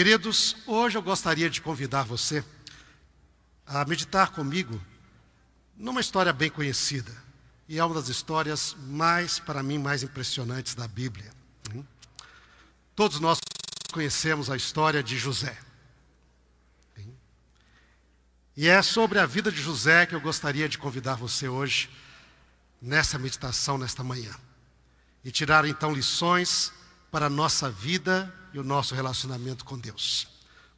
Queridos, hoje eu gostaria de convidar você a meditar comigo numa história bem conhecida. E é uma das histórias mais, para mim, mais impressionantes da Bíblia. Hum? Todos nós conhecemos a história de José. E é sobre a vida de José que eu gostaria de convidar você hoje, nessa meditação, nesta manhã. E tirar então lições para a nossa vida e o nosso relacionamento com Deus.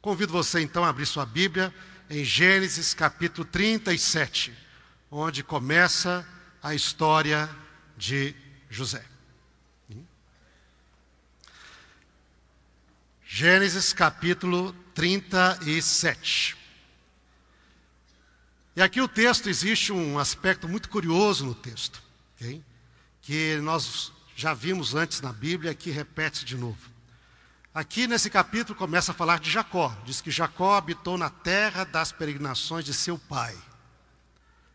Convido você então a abrir sua Bíblia em Gênesis capítulo 37, onde começa a história de José. Gênesis capítulo 37. E aqui o texto, existe um aspecto muito curioso no texto, okay? que nós já vimos antes na Bíblia, que repete de novo. Aqui nesse capítulo começa a falar de Jacó. Diz que Jacó habitou na terra das peregrinações de seu pai,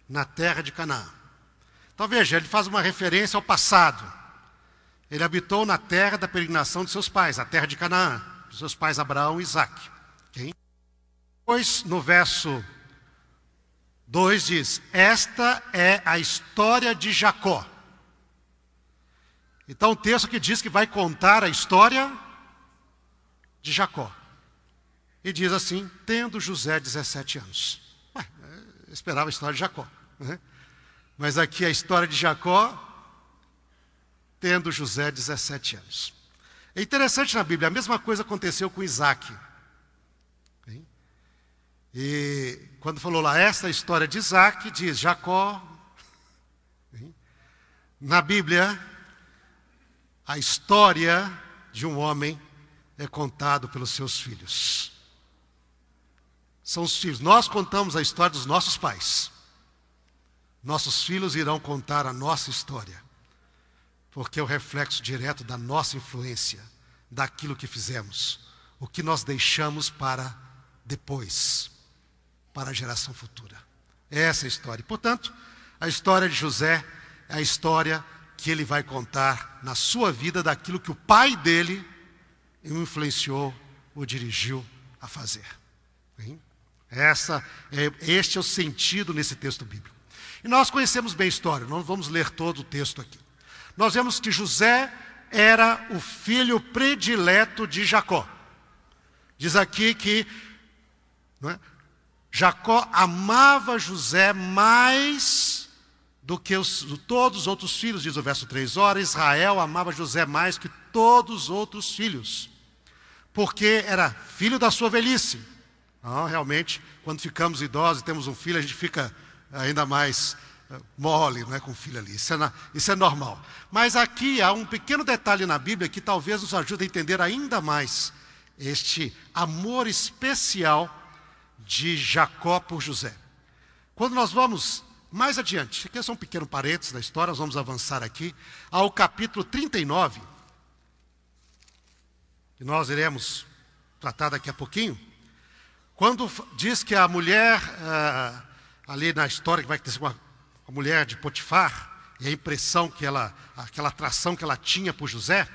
na terra de Canaã. Então veja, ele faz uma referência ao passado. Ele habitou na terra da peregrinação de seus pais, a terra de Canaã, de seus pais Abraão e Isaac. Okay? Depois, no verso 2 diz: Esta é a história de Jacó. Então, o texto que diz que vai contar a história de Jacó. E diz assim: tendo José 17 anos. Ué, esperava a história de Jacó. Né? Mas aqui a história de Jacó, tendo José 17 anos. É interessante na Bíblia, a mesma coisa aconteceu com Isaac. E quando falou lá, esta é história de Isaac, diz Jacó. Na Bíblia, a história de um homem é contado pelos seus filhos. São os filhos. Nós contamos a história dos nossos pais. Nossos filhos irão contar a nossa história, porque é o reflexo direto da nossa influência, daquilo que fizemos, o que nós deixamos para depois, para a geração futura. Essa é a história. Portanto, a história de José é a história que ele vai contar na sua vida daquilo que o pai dele o influenciou, o dirigiu a fazer. Essa é, este é o sentido nesse texto bíblico. E nós conhecemos bem a história, não vamos ler todo o texto aqui. Nós vemos que José era o filho predileto de Jacó. Diz aqui que é, Jacó amava José mais do que os, todos os outros filhos, diz o verso 3. Ora, Israel amava José mais que todos os outros filhos, porque era filho da sua velhice. Não, realmente, quando ficamos idosos e temos um filho, a gente fica ainda mais eh, mole, não é com filho ali. Isso é, isso é normal. Mas aqui há um pequeno detalhe na Bíblia que talvez nos ajude a entender ainda mais este amor especial de Jacó por José. Quando nós vamos mais adiante, aqui é só um pequeno parênteses da história, nós vamos avançar aqui ao capítulo 39 que nós iremos tratar daqui a pouquinho, quando diz que a mulher, ah, ali na história que vai acontecer com a, a mulher de Potifar, e a impressão que ela, aquela atração que ela tinha por José,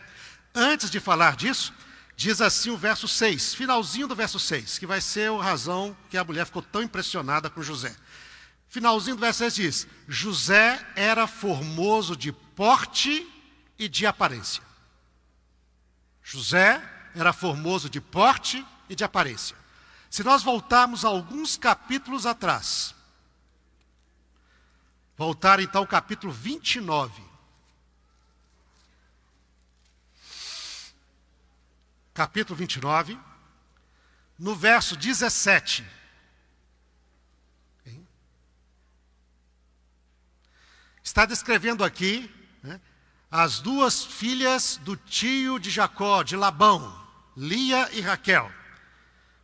antes de falar disso, diz assim o verso 6, finalzinho do verso 6, que vai ser a razão que a mulher ficou tão impressionada com José. Finalzinho do 6 diz: José era formoso de porte e de aparência. José era formoso de porte e de aparência. Se nós voltarmos alguns capítulos atrás, voltar então ao capítulo 29. Capítulo 29, no verso 17. Está descrevendo aqui né, as duas filhas do tio de Jacó, de Labão. Lia e Raquel.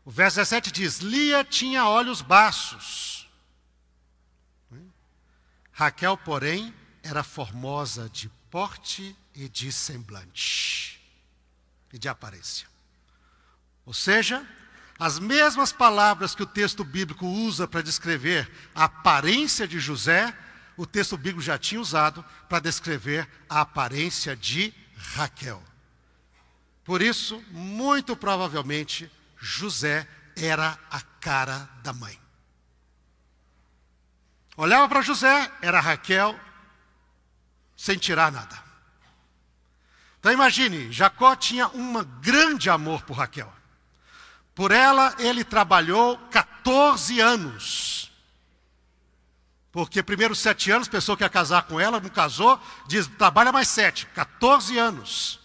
O verso 17 diz: Lia tinha olhos baços. Raquel, porém, era formosa de porte e de semblante e de aparência. Ou seja, as mesmas palavras que o texto bíblico usa para descrever a aparência de José, o texto bíblico já tinha usado para descrever a aparência de Raquel. Por isso, muito provavelmente, José era a cara da mãe. Olhava para José, era Raquel, sem tirar nada. Então imagine, Jacó tinha um grande amor por Raquel. Por ela ele trabalhou 14 anos. Porque primeiros sete anos, pessoa que ia casar com ela, não casou, diz, trabalha mais sete, 14 anos.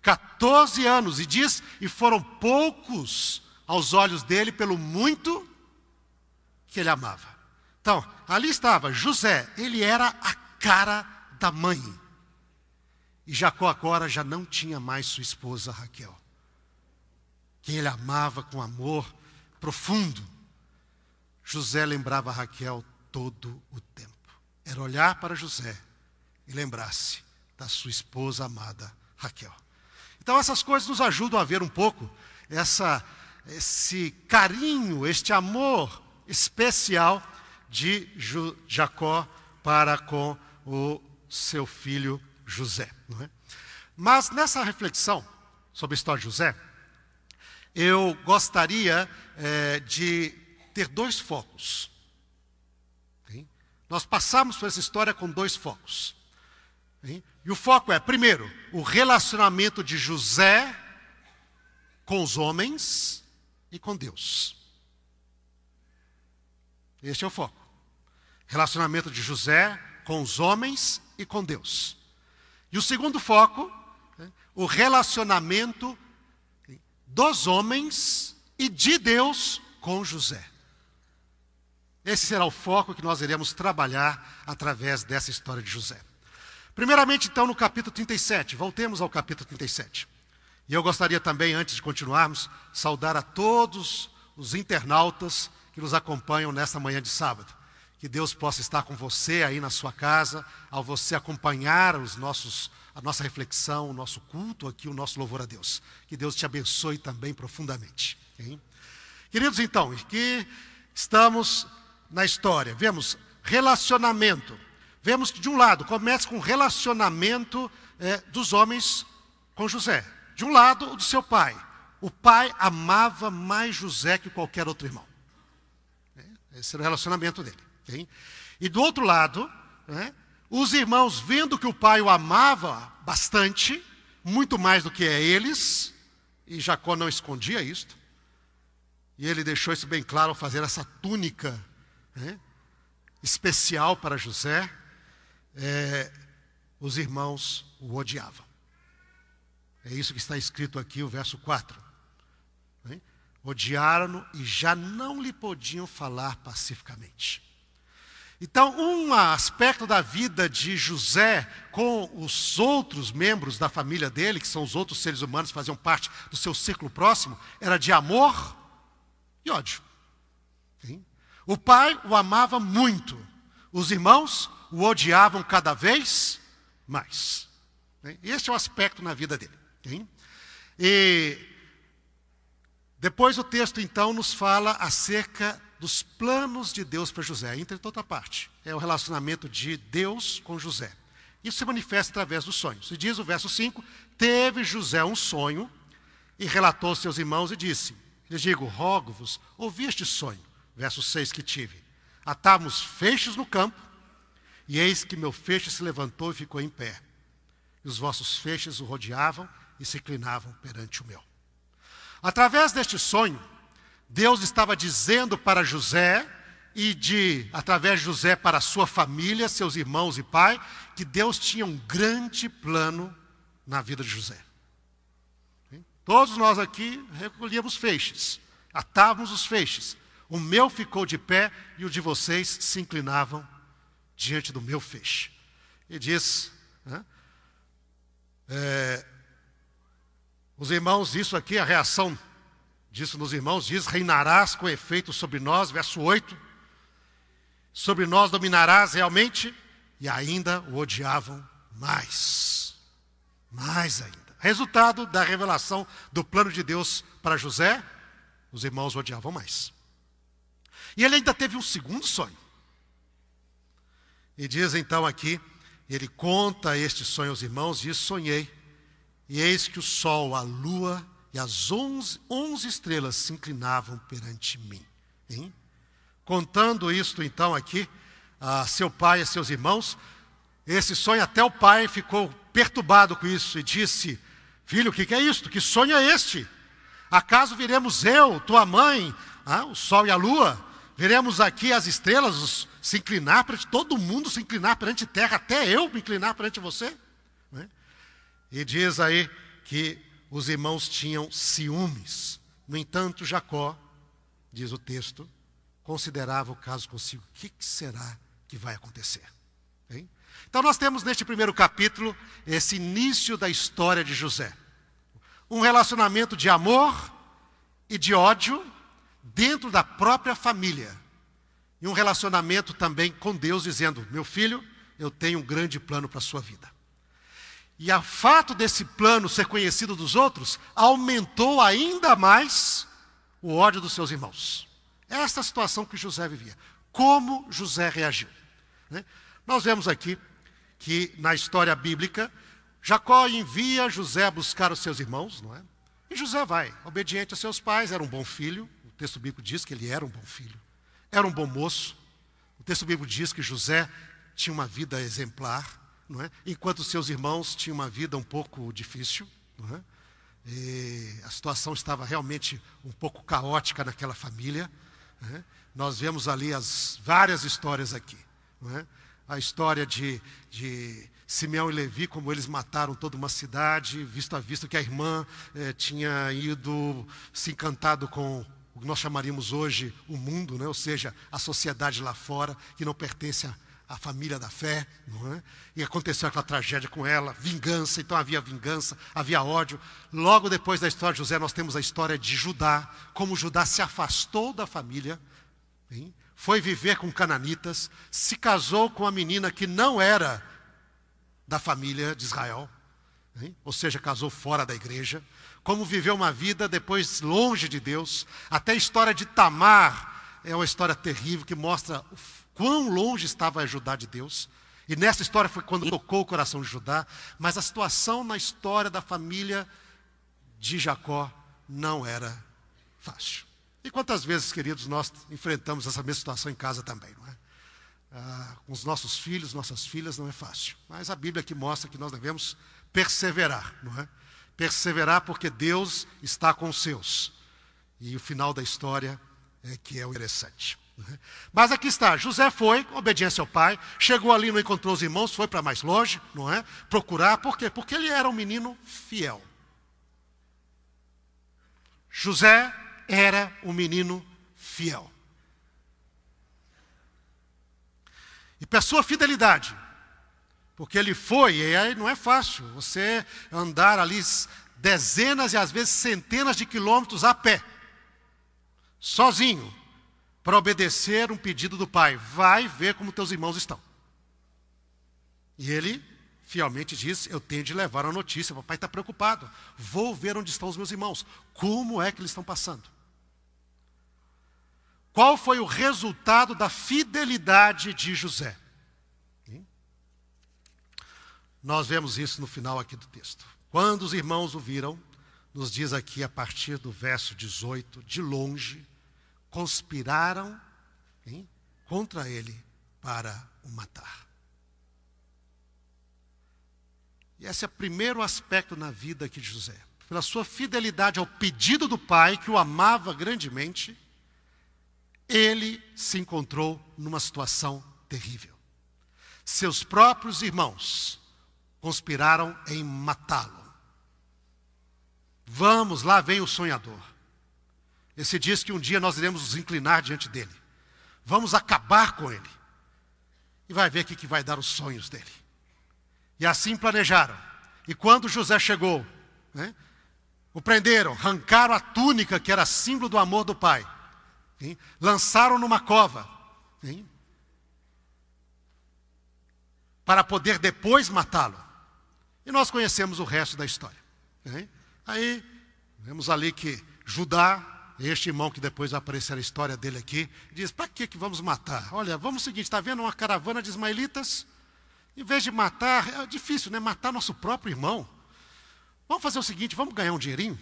14 anos, e diz, e foram poucos aos olhos dele pelo muito que ele amava. Então, ali estava José, ele era a cara da mãe. E Jacó agora já não tinha mais sua esposa Raquel, quem ele amava com amor profundo. José lembrava Raquel todo o tempo. Era olhar para José e lembrar-se da sua esposa amada Raquel. Então essas coisas nos ajudam a ver um pouco essa, esse carinho, este amor especial de Jacó para com o seu filho José. É? Mas nessa reflexão sobre a história de José, eu gostaria é, de ter dois focos. Nós passamos por essa história com dois focos. E o foco é, primeiro, o relacionamento de José com os homens e com Deus. Este é o foco. Relacionamento de José com os homens e com Deus. E o segundo foco, né, o relacionamento dos homens e de Deus com José. Esse será o foco que nós iremos trabalhar através dessa história de José. Primeiramente, então, no capítulo 37, voltemos ao capítulo 37. E eu gostaria também, antes de continuarmos, saudar a todos os internautas que nos acompanham nesta manhã de sábado. Que Deus possa estar com você aí na sua casa, ao você acompanhar os nossos, a nossa reflexão, o nosso culto aqui, o nosso louvor a Deus. Que Deus te abençoe também profundamente. Hein? Queridos, então, que estamos na história, vemos relacionamento. Vemos que, de um lado, começa com o relacionamento é, dos homens com José. De um lado, o do seu pai. O pai amava mais José que qualquer outro irmão. É, esse era o relacionamento dele. E do outro lado, né, os irmãos, vendo que o pai o amava bastante, muito mais do que é eles, e Jacó não escondia isto, e ele deixou isso bem claro ao fazer essa túnica né, especial para José, é, os irmãos o odiavam. É isso que está escrito aqui, o verso 4. Né? Odiaram-no e já não lhe podiam falar pacificamente. Então, um aspecto da vida de José com os outros membros da família dele, que são os outros seres humanos que faziam parte do seu círculo próximo, era de amor e ódio. O pai o amava muito, os irmãos o odiavam cada vez mais. Esse é o aspecto na vida dele. E depois o texto então nos fala acerca dos planos de Deus para José, entre toda parte. É o relacionamento de Deus com José. Isso se manifesta através dos sonhos. E diz o verso 5: Teve José um sonho e relatou aos seus irmãos e disse: Lhes digo, rogo-vos, ouvi este sonho. Verso 6 que tive. Atávamos feixes no campo e eis que meu feixe se levantou e ficou em pé. E os vossos feixes o rodeavam e se inclinavam perante o meu. Através deste sonho, Deus estava dizendo para José e de através de José para sua família, seus irmãos e pai, que Deus tinha um grande plano na vida de José. Todos nós aqui recolhíamos feixes, atávamos os feixes. O meu ficou de pé e o de vocês se inclinavam diante do meu feixe. E diz, né, é, os irmãos, isso aqui, a reação disso nos irmãos, diz: reinarás com efeito sobre nós, verso 8. Sobre nós dominarás realmente, e ainda o odiavam mais. Mais ainda. Resultado da revelação do plano de Deus para José, os irmãos o odiavam mais. E ele ainda teve um segundo sonho. E diz então aqui, ele conta este sonho aos irmãos, diz: Sonhei, e eis que o sol, a lua e as onze, onze estrelas se inclinavam perante mim. Hein? Contando isto então aqui a seu pai e seus irmãos, esse sonho até o pai ficou perturbado com isso e disse: Filho, o que, que é isto? Que sonho é este? Acaso viremos eu, tua mãe, ah, o sol e a lua? Veremos aqui as estrelas os, se inclinar perante todo mundo, se inclinar perante terra, até eu me inclinar perante você? Né? E diz aí que os irmãos tinham ciúmes. No entanto, Jacó, diz o texto, considerava o caso consigo: o que será que vai acontecer? Hein? Então, nós temos neste primeiro capítulo esse início da história de José. Um relacionamento de amor e de ódio dentro da própria família. E um relacionamento também com Deus, dizendo: Meu filho, eu tenho um grande plano para a sua vida. E o fato desse plano ser conhecido dos outros aumentou ainda mais o ódio dos seus irmãos. Esta é a situação que José vivia. Como José reagiu? Né? Nós vemos aqui que na história bíblica, Jacó envia José a buscar os seus irmãos, não é? E José vai, obediente a seus pais, era um bom filho. Texto bíblico diz que ele era um bom filho. Era um bom moço. O texto bíblico diz que José tinha uma vida exemplar, não é? enquanto seus irmãos tinham uma vida um pouco difícil. Não é? E a situação estava realmente um pouco caótica naquela família. É? Nós vemos ali as várias histórias aqui. É? a história de, de Simeão e Levi, como eles mataram toda uma cidade, visto a vista que a irmã eh, tinha ido se encantado com o que nós chamaríamos hoje o mundo, né? ou seja, a sociedade lá fora, que não pertence à, família da fé. É? E aconteceu aquela tragédia com ela, vingança, então havia vingança, havia ódio. Logo depois da história de José, nós temos a história de Judá, como Judá se afastou da família. Hein? foi viver com cananitas, se casou com uma menina que não era da família de Israel, hein? ou seja, casou fora da igreja, como viveu uma vida depois longe de Deus, até a história de Tamar é uma história terrível que mostra quão longe estava Judá de Deus. E nessa história foi quando tocou o coração de Judá, mas a situação na história da família de Jacó não era fácil. E quantas vezes, queridos, nós enfrentamos essa mesma situação em casa também, não é? Ah, com os nossos filhos, nossas filhas, não é fácil. Mas a Bíblia aqui mostra que nós devemos perseverar, não é? Perseverar porque Deus está com os seus. E o final da história é que é o interessante. Mas aqui está, José foi, obediência ao pai, chegou ali, não encontrou os irmãos, foi para mais longe, não é? Procurar, por quê? Porque ele era um menino fiel. José era um menino fiel. E para sua fidelidade, porque ele foi, e aí não é fácil você andar ali dezenas e às vezes centenas de quilômetros a pé, sozinho, para obedecer um pedido do pai. Vai ver como teus irmãos estão. E ele fielmente diz: Eu tenho de levar a notícia. Papai está preocupado. Vou ver onde estão os meus irmãos. Como é que eles estão passando? Qual foi o resultado da fidelidade de José? Nós vemos isso no final aqui do texto. Quando os irmãos o viram, nos diz aqui a partir do verso 18, de longe, conspiraram hein, contra ele para o matar. E esse é o primeiro aspecto na vida de José. Pela sua fidelidade ao pedido do pai, que o amava grandemente, ele se encontrou numa situação terrível. Seus próprios irmãos conspiraram em matá-lo. Vamos, lá vem o sonhador. Esse diz que um dia nós iremos nos inclinar diante dele. Vamos acabar com ele. E vai ver o que vai dar os sonhos dele. E assim planejaram. E quando José chegou, né, o prenderam, arrancaram a túnica que era símbolo do amor do pai Hein? Lançaram numa cova. Hein? Para poder depois matá-lo. E nós conhecemos o resto da história. Hein? Aí, vemos ali que Judá, este irmão que depois vai aparecer a história dele aqui, diz: para que, que vamos matar? Olha, vamos o seguinte: está vendo uma caravana de ismaelitas? Em vez de matar, é difícil, né? Matar nosso próprio irmão. Vamos fazer o seguinte: vamos ganhar um dinheirinho?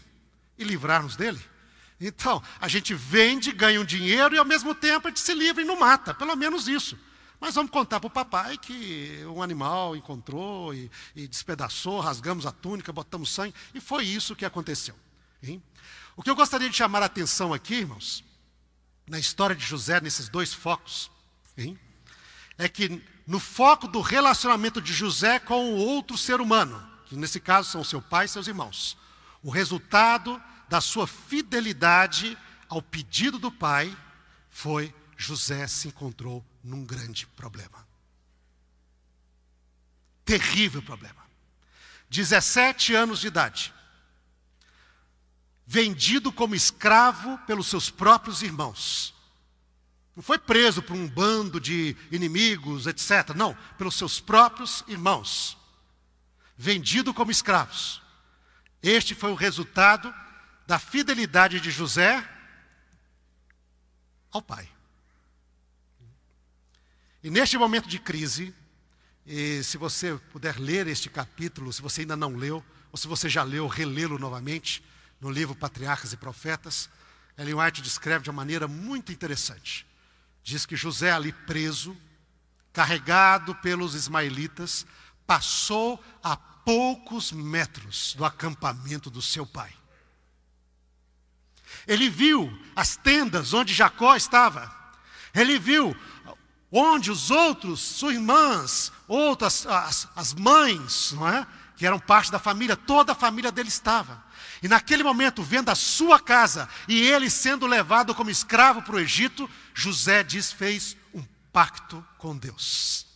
e livrarmos dele. Então, a gente vende, ganha um dinheiro e ao mesmo tempo a gente se livra e não mata, pelo menos isso. Mas vamos contar para o papai que um animal encontrou e, e, despedaçou, rasgamos a túnica, botamos sangue, e foi isso que aconteceu. Hein? O que eu gostaria de chamar a atenção aqui, irmãos, na história de José, nesses dois focos, hein, é que no foco do relacionamento de José com o outro ser humano, que nesse caso são seu pai e seus irmãos, o resultado da sua fidelidade ao pedido do pai foi José se encontrou num grande problema. Terrível problema. 17 anos de idade. Vendido como escravo pelos seus próprios irmãos. Não foi preso por um bando de inimigos, etc. Não, pelos seus próprios irmãos. Vendido como escravos. Este foi o resultado da fidelidade de José ao pai. E neste momento de crise, se você puder ler este capítulo, se você ainda não leu, ou se você já leu, relê-lo novamente, no livro Patriarcas e Profetas, Ellen White descreve de uma maneira muito interessante. Diz que José, ali preso, carregado pelos ismaelitas, passou a poucos metros do acampamento do seu pai. Ele viu as tendas onde Jacó estava. Ele viu onde os outros, suas irmãs, outras, as, as mães, não é? que eram parte da família, toda a família dele estava. E naquele momento, vendo a sua casa e ele sendo levado como escravo para o Egito, José diz: fez um pacto com Deus.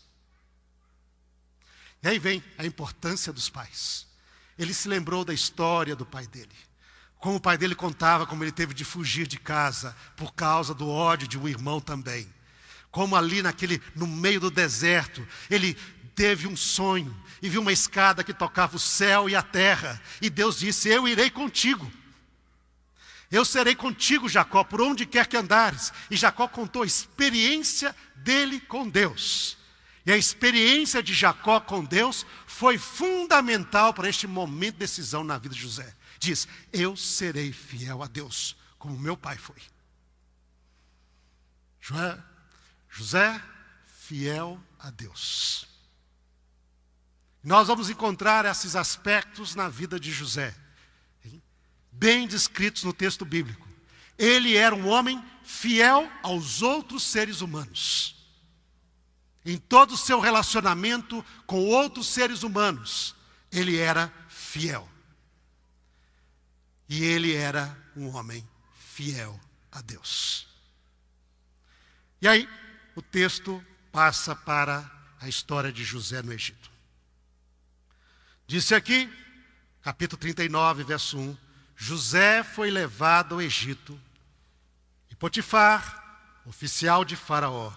E aí vem a importância dos pais. Ele se lembrou da história do pai dele. Como o pai dele contava como ele teve de fugir de casa por causa do ódio de um irmão também. Como ali naquele no meio do deserto, ele teve um sonho e viu uma escada que tocava o céu e a terra, e Deus disse: "Eu irei contigo". Eu serei contigo, Jacó, por onde quer que andares. E Jacó contou a experiência dele com Deus. E a experiência de Jacó com Deus foi fundamental para este momento de decisão na vida de José. Diz: Eu serei fiel a Deus, como meu pai foi. José, fiel a Deus. Nós vamos encontrar esses aspectos na vida de José, bem descritos no texto bíblico. Ele era um homem fiel aos outros seres humanos. Em todo o seu relacionamento com outros seres humanos, ele era fiel. E ele era um homem fiel a Deus. E aí, o texto passa para a história de José no Egito. Disse aqui, capítulo 39, verso 1: José foi levado ao Egito, e Potifar, oficial de Faraó,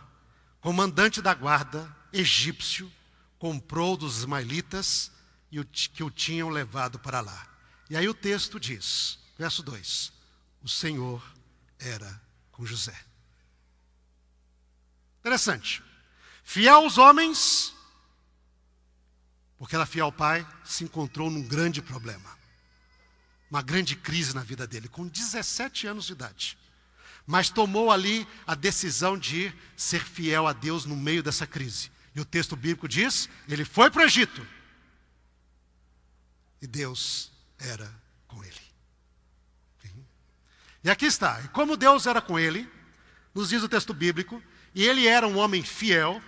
comandante da guarda egípcio, comprou dos ismaelitas e que o tinham levado para lá. E aí o texto diz, verso 2: O Senhor era com José. Interessante. Fiel aos homens, porque era fiel ao pai, se encontrou num grande problema. Uma grande crise na vida dele, com 17 anos de idade. Mas tomou ali a decisão de ser fiel a Deus no meio dessa crise. E o texto bíblico diz: ele foi para o Egito. E Deus era com ele. E aqui está. E como Deus era com ele, nos diz o texto bíblico, e ele era um homem fiel,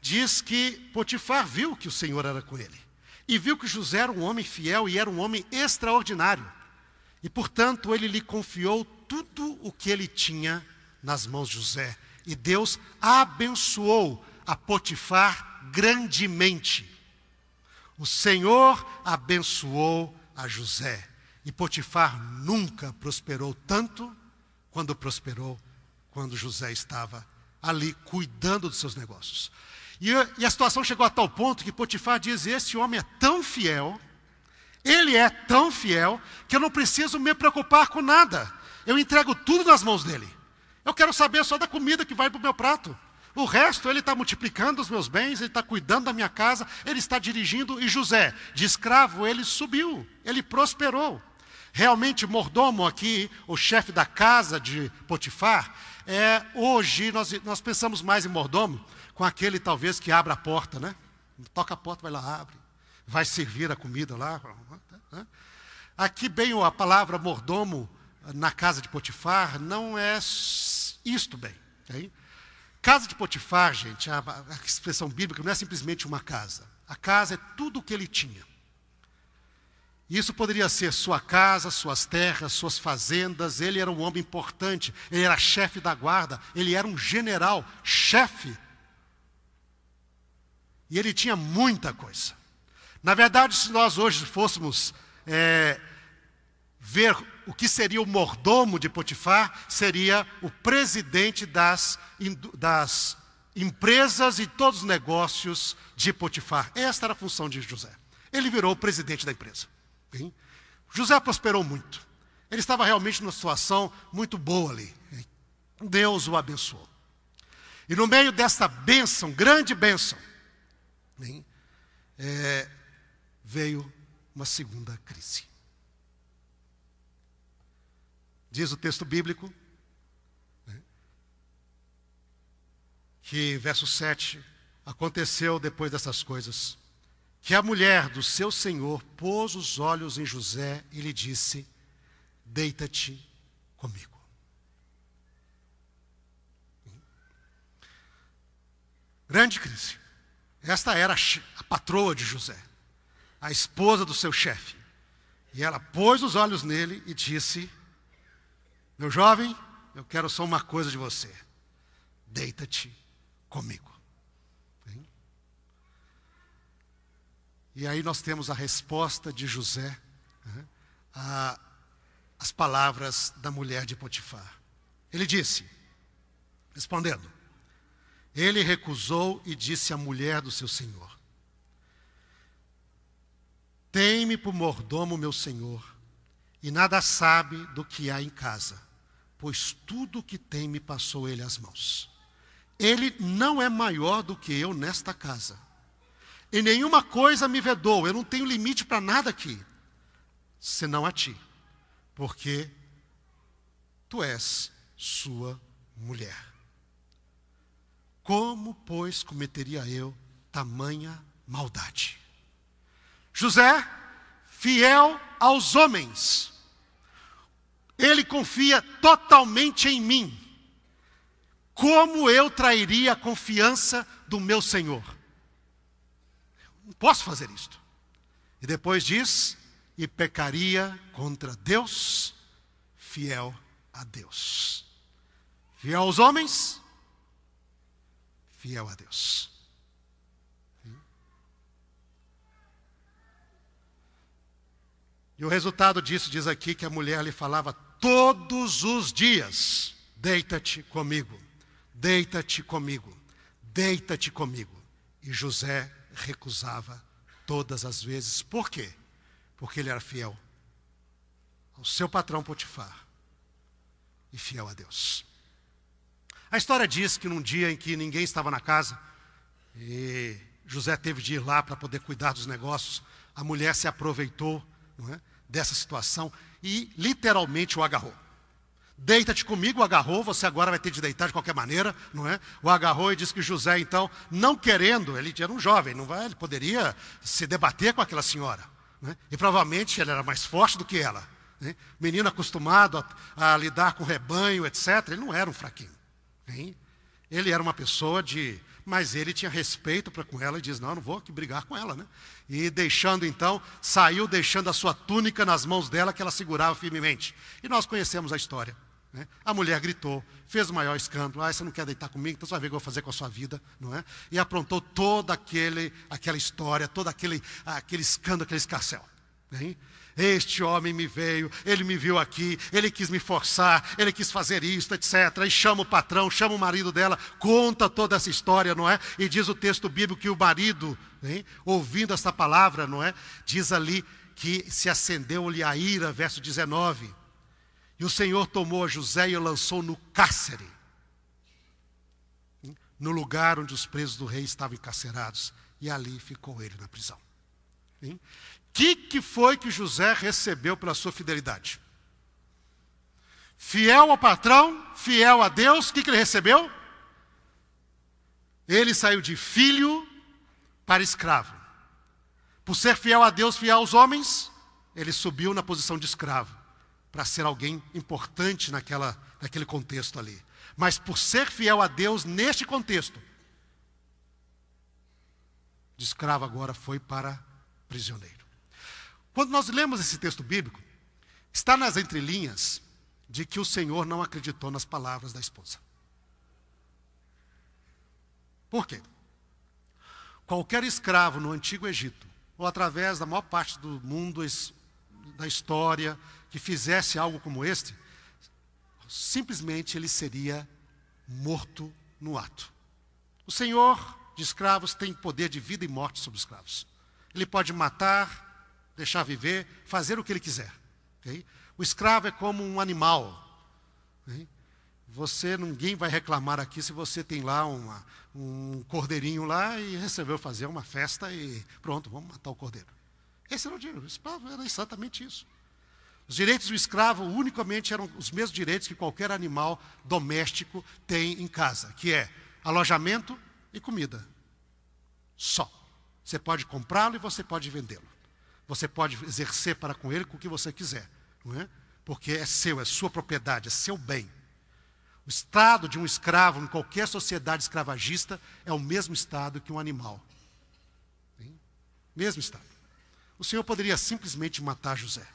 diz que Potifar viu que o Senhor era com ele. E viu que José era um homem fiel e era um homem extraordinário. E, portanto, ele lhe confiou tudo o que ele tinha nas mãos de José. E Deus abençoou a Potifar grandemente. O Senhor abençoou a José. E Potifar nunca prosperou tanto quando prosperou quando José estava ali cuidando dos seus negócios. E, e, a situação chegou a tal ponto que Potifar diz: Esse homem é tão fiel, ele é tão fiel, que eu não preciso me preocupar com nada. Eu entrego tudo nas mãos dele. Eu quero saber só da comida que vai para o meu prato. O resto, ele está multiplicando os meus bens, ele está cuidando da minha casa, ele está dirigindo. E José, de escravo, ele subiu, ele prosperou. Realmente, mordomo aqui, o chefe da casa de Potifar, é, hoje nós, nós pensamos mais em mordomo com aquele talvez que abre a porta, né? Toca a porta, vai lá, abre, vai servir a comida lá. Né? Aqui bem a palavra mordomo na casa de Potifar não é isto bem. Okay? Casa de Potifar, gente, a, a expressão bíblica não é simplesmente uma casa. A casa é tudo o que ele tinha. Isso poderia ser sua casa, suas terras, suas fazendas. Ele era um homem importante, ele era chefe da guarda, ele era um general, chefe. E ele tinha muita coisa. Na verdade, se nós hoje fôssemos é, ver o que seria o mordomo de Potifar, seria o presidente das, das empresas e todos os negócios de Potifar. Esta era a função de José. Ele virou o presidente da empresa. Hein? José prosperou muito. Ele estava realmente numa situação muito boa ali. Deus o abençoou. E no meio dessa bênção, grande bênção, é, veio uma segunda crise. Diz o texto bíblico, né, que verso 7, aconteceu depois dessas coisas que a mulher do seu senhor pôs os olhos em José e lhe disse: Deita-te comigo. Grande crise. Esta era a patroa de José, a esposa do seu chefe. E ela pôs os olhos nele e disse: Meu jovem, eu quero só uma coisa de você. Deita-te comigo. E aí nós temos a resposta de José né, às palavras da mulher de Potifar. Ele disse, respondendo, ele recusou e disse à mulher do seu senhor: Tem-me por mordomo meu senhor, e nada sabe do que há em casa, pois tudo o que tem me passou ele às mãos. Ele não é maior do que eu nesta casa e nenhuma coisa me vedou, eu não tenho limite para nada aqui, senão a ti, porque tu és sua mulher. Como, pois, cometeria eu tamanha maldade? José, fiel aos homens, ele confia totalmente em mim. Como eu trairia a confiança do meu Senhor? Não posso fazer isto. E depois diz: e pecaria contra Deus, fiel a Deus. Fiel aos homens, fiel a Deus. E o resultado disso diz aqui que a mulher lhe falava todos os dias: deita-te comigo, deita-te comigo, deita-te comigo. E José recusava todas as vezes. Por quê? Porque ele era fiel ao seu patrão Potifar e fiel a Deus. A história diz que num dia em que ninguém estava na casa e José teve de ir lá para poder cuidar dos negócios, a mulher se aproveitou é, dessa situação e literalmente o agarrou. Deita-te comigo, o agarrou, você agora vai ter de deitar de qualquer maneira, não é? O agarrou e disse que José, então, não querendo, ele era um jovem, não vai, ele poderia se debater com aquela senhora. Né? E provavelmente ele era mais forte do que ela. Né? Menino acostumado a, a, lidar com rebanho, etc., ele não era um fraquinho. Ele era uma pessoa de. Mas ele tinha respeito para com ela e diz: Não, não vou brigar com ela. Né? E deixando então, saiu deixando a sua túnica nas mãos dela, que ela segurava firmemente. E nós conhecemos a história. Né? A mulher gritou, fez o maior escândalo. Ah, você não quer deitar comigo? Então você vai ver o que eu vou fazer com a sua vida. Não é? E aprontou toda aquele, aquela história, todo aquele, aquele escândalo, aquele escarcel. Hein? Este homem me veio, ele me viu aqui, ele quis me forçar, ele quis fazer isso, etc. E chama o patrão, chama o marido dela, conta toda essa história, não é? E diz o texto bíblico que o marido, hein, ouvindo essa palavra, não é? Diz ali que se acendeu-lhe a ira, verso 19. E o Senhor tomou a José e o lançou no cárcere, no lugar onde os presos do rei estavam encarcerados. E ali ficou ele na prisão. que, que foi que José recebeu pela sua fidelidade? Fiel ao patrão, fiel a Deus, o que, que ele recebeu? Ele saiu de filho para escravo. Por ser fiel a Deus, fiel aos homens, ele subiu na posição de escravo, para ser alguém importante naquela, naquele contexto ali. Mas por ser fiel a Deus neste contexto, de escravo agora foi para prisioneiro. Quando nós lemos esse texto bíblico, está nas entrelinhas de que o Senhor não acreditou nas palavras da esposa. Por quê? Qualquer escravo no antigo Egito, ou através da maior parte do mundo, da história, que fizesse algo como este, simplesmente ele seria morto no ato. O Senhor de escravos tem poder de vida e morte sobre os escravos. Ele pode matar, deixar viver, fazer o que ele quiser. Okay? O escravo é como um animal. Okay? Você, ninguém vai reclamar aqui se você tem lá uma, um cordeirinho lá e resolveu fazer uma festa e pronto, vamos matar o cordeiro. Esse era o direito. O escravo era exatamente isso. Os direitos do escravo unicamente eram os mesmos direitos que qualquer animal doméstico tem em casa, que é alojamento e comida. Só. Você pode comprá-lo e você pode vendê-lo. Você pode exercer para com ele o que você quiser, não é? Porque é seu, é sua propriedade, é seu bem. O estado de um escravo em qualquer sociedade escravagista é o mesmo estado que um animal. Mesmo estado. O Senhor poderia simplesmente matar José.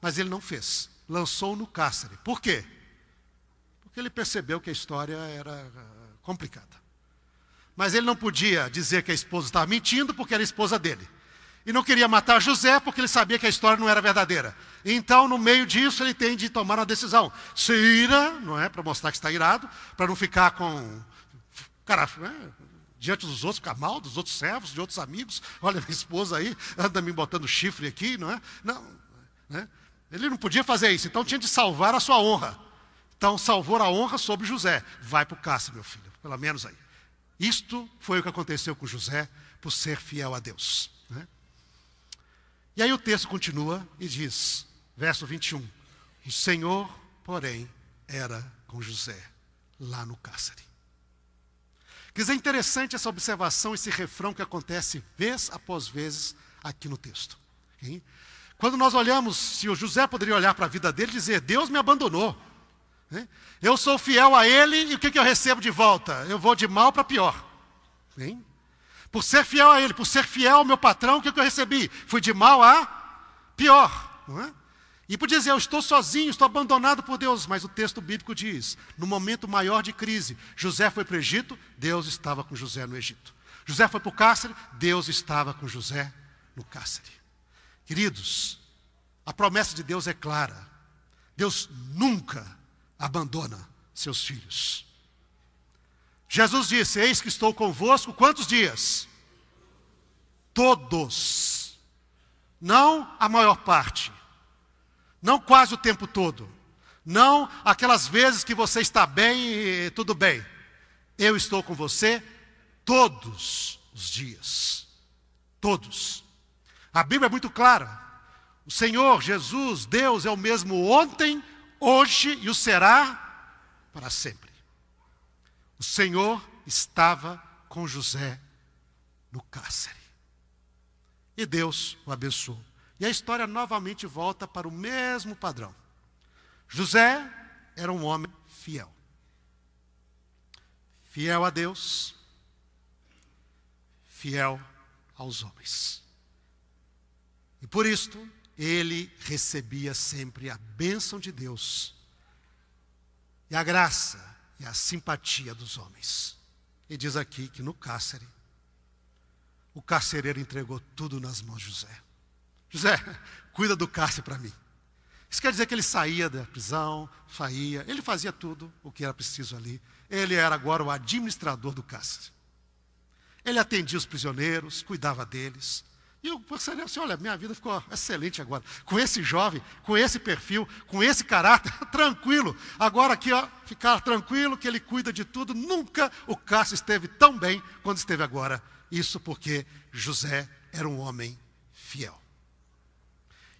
Mas ele não fez. Lançou no cárcere. Por quê? Porque ele percebeu que a história era ah, complicada. Mas ele não podia dizer que a esposa estava mentindo porque era esposa dele. E não queria matar José porque ele sabia que a história não era verdadeira. Então, no meio disso, ele tem de tomar uma decisão. Se ira, não é? Para mostrar que está irado, para não ficar com. Cara, né? diante dos outros, ficar mal, dos outros servos, de outros amigos. Olha, minha esposa aí anda me botando chifre aqui, não é? Não. Né? Ele não podia fazer isso, então tinha de salvar a sua honra. Então, salvou a honra sobre José. Vai para o cárcere, meu filho, pelo menos aí. Isto foi o que aconteceu com José por ser fiel a Deus. Né? E aí o texto continua e diz, verso 21, o Senhor, porém, era com José lá no cárcere. Quer dizer, é interessante essa observação, esse refrão que acontece vez após vezes aqui no texto. Okay? Quando nós olhamos, se o José poderia olhar para a vida dele e dizer: Deus me abandonou. Né? Eu sou fiel a Ele e o que, que eu recebo de volta? Eu vou de mal para pior. Hein? Por ser fiel a Ele, por ser fiel ao meu patrão, o que, que eu recebi? Fui de mal a pior. É? E podia dizer, eu estou sozinho, estou abandonado por Deus, mas o texto bíblico diz: no momento maior de crise, José foi para o Egito, Deus estava com José no Egito. José foi para o cárcere, Deus estava com José no cárcere. Queridos, a promessa de Deus é clara. Deus nunca abandona seus filhos. Jesus disse: Eis que estou convosco quantos dias? Todos. Não a maior parte. Não quase o tempo todo. Não aquelas vezes que você está bem e tudo bem. Eu estou com você todos os dias. Todos. A Bíblia é muito clara. O Senhor Jesus, Deus, é o mesmo ontem, hoje e o será para sempre. O Senhor estava com José no cárcere. E Deus o abençoou. E a história novamente volta para o mesmo padrão. José era um homem fiel. Fiel a Deus, fiel aos homens. E por isto, ele recebia sempre a bênção de Deus e a graça e a simpatia dos homens. E diz aqui que no cárcere, o carcereiro entregou tudo nas mãos de José. José, cuida do cárcere para mim. Isso quer dizer que ele saía da prisão, saía, ele fazia tudo o que era preciso ali. Ele era agora o administrador do cárcere. Ele atendia os prisioneiros, cuidava deles, e eu percebi assim, olha, minha vida ficou excelente agora. Com esse jovem, com esse perfil, com esse caráter, tranquilo. Agora aqui, ó, ficar tranquilo que ele cuida de tudo. Nunca o Cássio esteve tão bem quando esteve agora. Isso porque José era um homem fiel.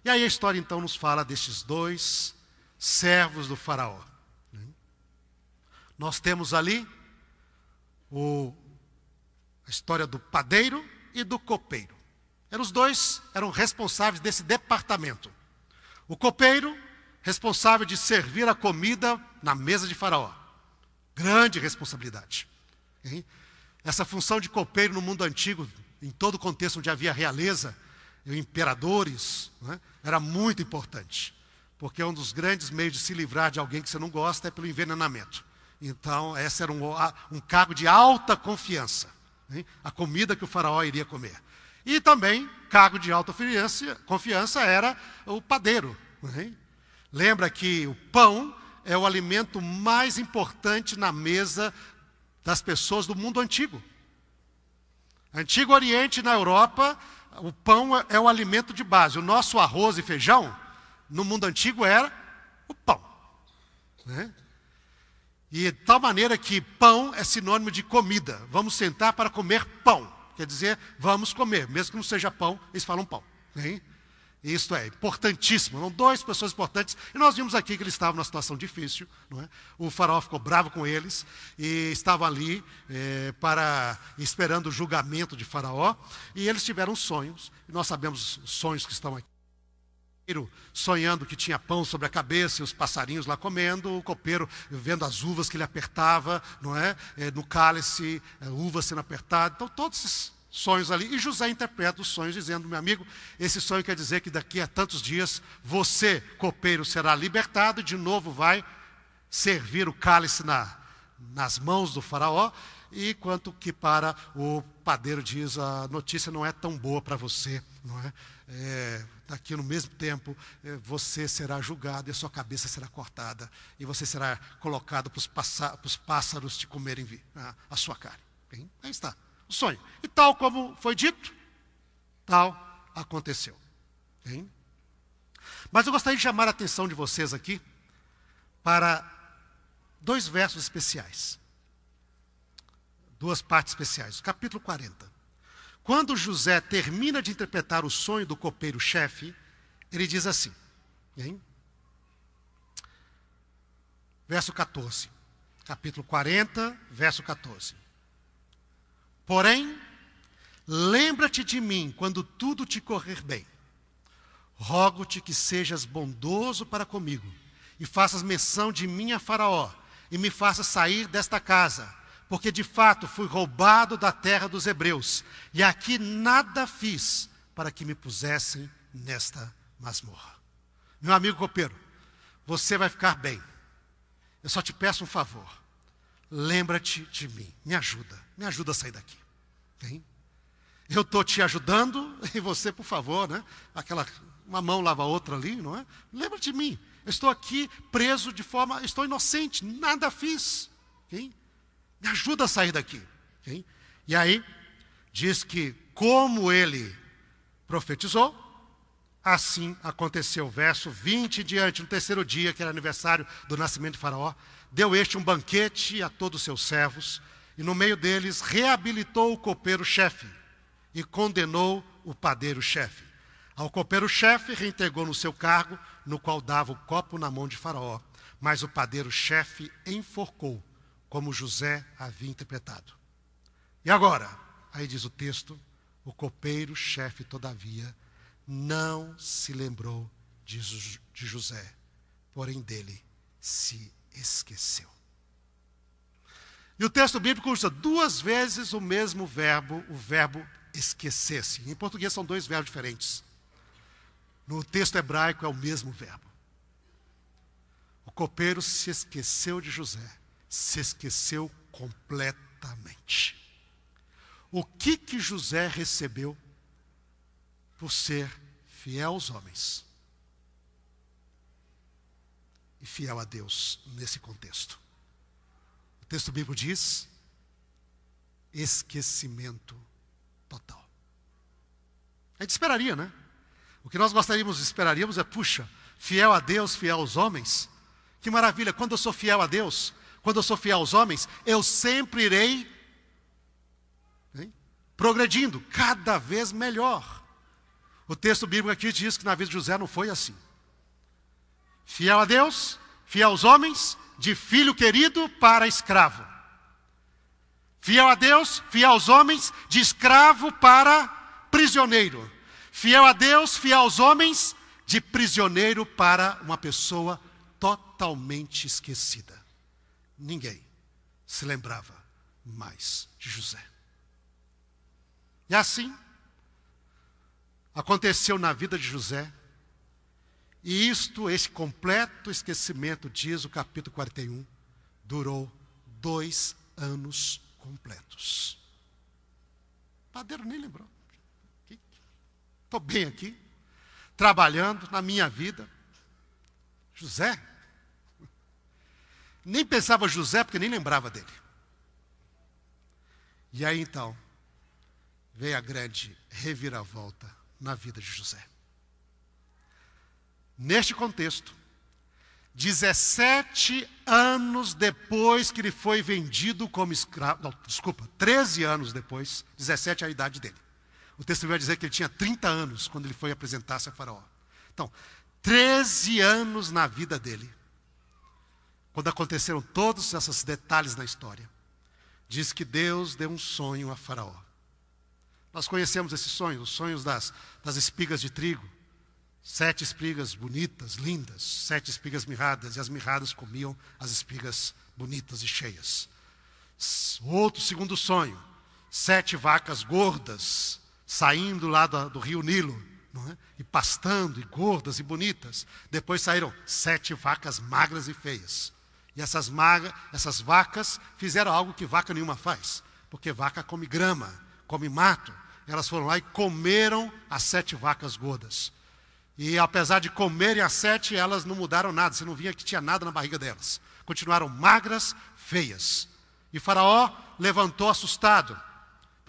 E aí a história então nos fala destes dois servos do Faraó. Nós temos ali o, a história do padeiro e do copeiro. Eram os dois eram responsáveis desse departamento. O copeiro, responsável de servir a comida na mesa de Faraó. Grande responsabilidade. Essa função de copeiro no mundo antigo, em todo o contexto onde havia realeza, imperadores, né, era muito importante. Porque um dos grandes meios de se livrar de alguém que você não gosta é pelo envenenamento. Então, esse era um, um cargo de alta confiança. Hein? A comida que o faraó iria comer. E também, cargo de alta confiança era o padeiro. Hein? Lembra que o pão é o alimento mais importante na mesa das pessoas do mundo antigo. Antigo Oriente, na Europa, o pão é, é o alimento de base. O nosso arroz e feijão, no mundo antigo, era o pão. Né? E de tal maneira que pão é sinônimo de comida. Vamos sentar para comer pão. Quer dizer, vamos comer. Mesmo que não seja pão, eles falam pão. Hein? Isto é importantíssimo. São duas pessoas importantes. E nós vimos aqui que eles estavam numa situação difícil. É? O faraó ficou bravo com eles e estavam ali é, para esperando o julgamento de faraó. E eles tiveram sonhos. E nós sabemos os sonhos que estão aqui sonhando que tinha pão sobre a cabeça e os passarinhos lá comendo, o copeiro vendo as uvas que ele apertava, não é? é no cálice, é, uvas sendo apertadas. Então, todos esses sonhos ali. E José interpreta os sonhos dizendo: meu amigo, esse sonho quer dizer que daqui a tantos dias você, copeiro, será libertado de novo vai servir o cálice na, nas mãos do faraó. E quanto que para o padeiro diz, a notícia não é tão boa para você, não é? é daqui no mesmo tempo é, você será julgado e a sua cabeça será cortada e você será colocado para os pássaros te comerem a, a sua carne. Bem, aí está, o sonho. E tal como foi dito, tal aconteceu. Bem? Mas eu gostaria de chamar a atenção de vocês aqui para dois versos especiais duas partes especiais. Capítulo 40. Quando José termina de interpretar o sonho do copeiro-chefe, ele diz assim, hein? verso 14. Capítulo 40, verso 14. Porém, lembra-te de mim quando tudo te correr bem. Rogo-te que sejas bondoso para comigo e faças menção de mim a Faraó e me faças sair desta casa porque de fato fui roubado da terra dos hebreus, e aqui nada fiz para que me pusessem nesta masmorra. Meu amigo copeiro, você vai ficar bem. Eu só te peço um favor. Lembra-te de mim. Me ajuda. Me ajuda a sair daqui. Hein? Eu estou te ajudando e você, por favor, né? Aquela, uma mão lava a outra ali, não é? Lembra-te de mim. Eu estou aqui preso de forma. Estou inocente. Nada fiz. Hein? Me ajuda a sair daqui. E aí, diz que, como ele profetizou, assim aconteceu. Verso 20 diante, no terceiro dia, que era aniversário do nascimento de Faraó, deu este um banquete a todos os seus servos, e no meio deles reabilitou o copeiro-chefe e condenou o padeiro-chefe. Ao copeiro-chefe reintegrou no seu cargo, no qual dava o copo na mão de Faraó, mas o padeiro-chefe enforcou como José havia interpretado. E agora, aí diz o texto, o copeiro chefe, todavia, não se lembrou de, José, porém dele se esqueceu. E o texto bíblico usa duas vezes o mesmo verbo, o verbo esquecer-se. Em português são dois verbos diferentes. No texto hebraico é o mesmo verbo. O copeiro se esqueceu de José se esqueceu completamente. O que que José recebeu por ser fiel aos homens e fiel a Deus nesse contexto? O texto bíblico diz: esquecimento total. A gente esperaria, né? O que nós gostaríamos, esperaríamos é, puxa, fiel a Deus, fiel aos homens. Que maravilha, quando eu sou fiel a Deus, quando eu sou fiel aos homens, eu sempre irei hein, progredindo cada vez melhor. O texto bíblico aqui diz que na vida de José não foi assim. Fiel a Deus, fiel aos homens, de filho querido para escravo. Fiel a Deus, fiel aos homens, de escravo para prisioneiro. Fiel a Deus, fiel aos homens, de prisioneiro para uma pessoa totalmente esquecida. Ninguém se lembrava mais de José. E assim, aconteceu na vida de José, e isto, esse completo esquecimento, diz o capítulo 41, durou dois anos completos. O padeiro nem lembrou. Estou bem aqui, trabalhando na minha vida. José? Nem pensava José, porque nem lembrava dele. E aí então, veio a grande reviravolta na vida de José. Neste contexto, 17 anos depois que ele foi vendido como escravo, não, desculpa, 13 anos depois, 17 é a idade dele. O texto vai dizer que ele tinha 30 anos quando ele foi apresentar-se a Faraó. Então, 13 anos na vida dele, quando aconteceram todos esses detalhes na história, diz que Deus deu um sonho a Faraó. Nós conhecemos esses sonhos, os sonhos das, das espigas de trigo. Sete espigas bonitas, lindas, sete espigas mirradas, e as mirradas comiam as espigas bonitas e cheias. Outro segundo sonho, sete vacas gordas saindo lá do, do rio Nilo, é? e pastando, e gordas e bonitas. Depois saíram sete vacas magras e feias. E essas, maga, essas vacas fizeram algo que vaca nenhuma faz, porque vaca come grama, come mato. Elas foram lá e comeram as sete vacas gordas. E apesar de comerem as sete, elas não mudaram nada. Você não via que tinha nada na barriga delas. Continuaram magras, feias. E Faraó levantou assustado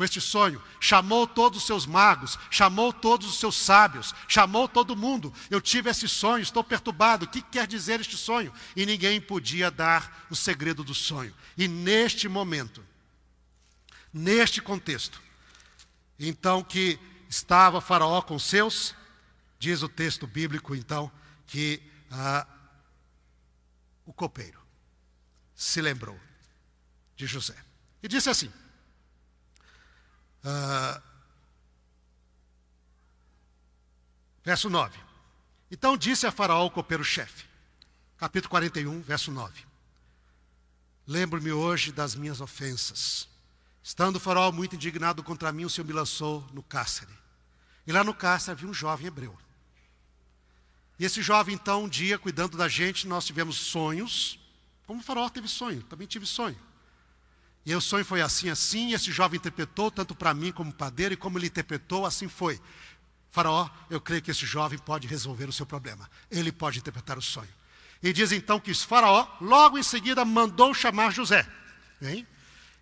com este sonho, chamou todos os seus magos, chamou todos os seus sábios, chamou todo mundo. Eu tive esse sonho, estou perturbado. O que quer dizer este sonho? E ninguém podia dar o segredo do sonho. E neste momento, neste contexto, então que estava Faraó com seus, diz o texto bíblico então, que ah, o copeiro se lembrou de José. E disse assim: ah, verso 9. Então disse a Faraó o copeiro-chefe, capítulo 41, verso 9: Lembro-me hoje das minhas ofensas Estando o faraó muito indignado contra mim, o Senhor me lançou no cárcere. E lá no cárcere havia um jovem hebreu. E esse jovem, então, um dia, cuidando da gente, nós tivemos sonhos. Como o faraó teve sonho, também tive sonho. E o sonho foi assim, assim, e esse jovem interpretou, tanto para mim como padeiro, e como ele interpretou, assim foi. Faraó, eu creio que esse jovem pode resolver o seu problema. Ele pode interpretar o sonho. E diz então que faraó, logo em seguida, mandou chamar José. Hein?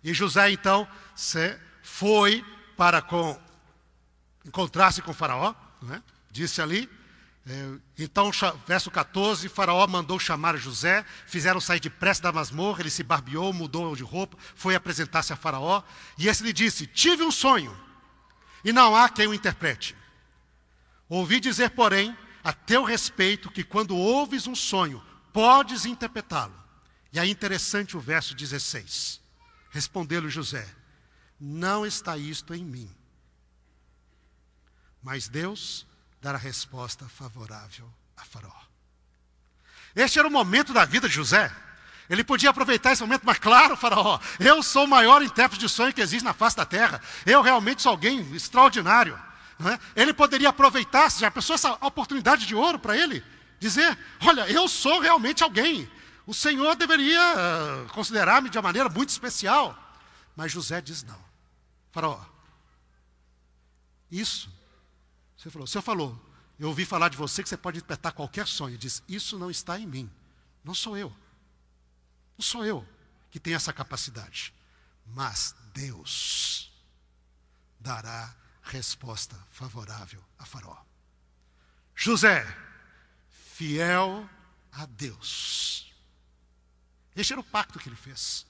E José então foi para com encontrar-se com Faraó, é? disse ali. É, então, verso 14: Faraó mandou chamar José, fizeram sair depressa da masmorra, ele se barbeou, mudou de roupa, foi apresentar-se a Faraó, e esse lhe disse: Tive um sonho, e não há quem o interprete. Ouvi dizer, porém, a teu respeito, que quando ouves um sonho, podes interpretá-lo. E é interessante o verso 16. Respondeu-lhe José: Não está isto em mim. Mas Deus dará resposta favorável a Faraó. Este era o momento da vida de José. Ele podia aproveitar esse momento, mas claro, Faraó, eu sou o maior intérprete de sonho que existe na face da terra. Eu realmente sou alguém extraordinário. É? Ele poderia aproveitar, já pensou essa oportunidade de ouro para ele? Dizer: Olha, eu sou realmente alguém o Senhor deveria uh, considerar-me de uma maneira muito especial. Mas José diz não. Faraó, isso, você falou, o Senhor falou, eu ouvi falar de você que você pode interpretar qualquer sonho. Diz, isso não está em mim. Não sou eu. Não sou eu que tenho essa capacidade. Mas Deus dará resposta favorável a Faraó. José, fiel a Deus este era o pacto que ele fez.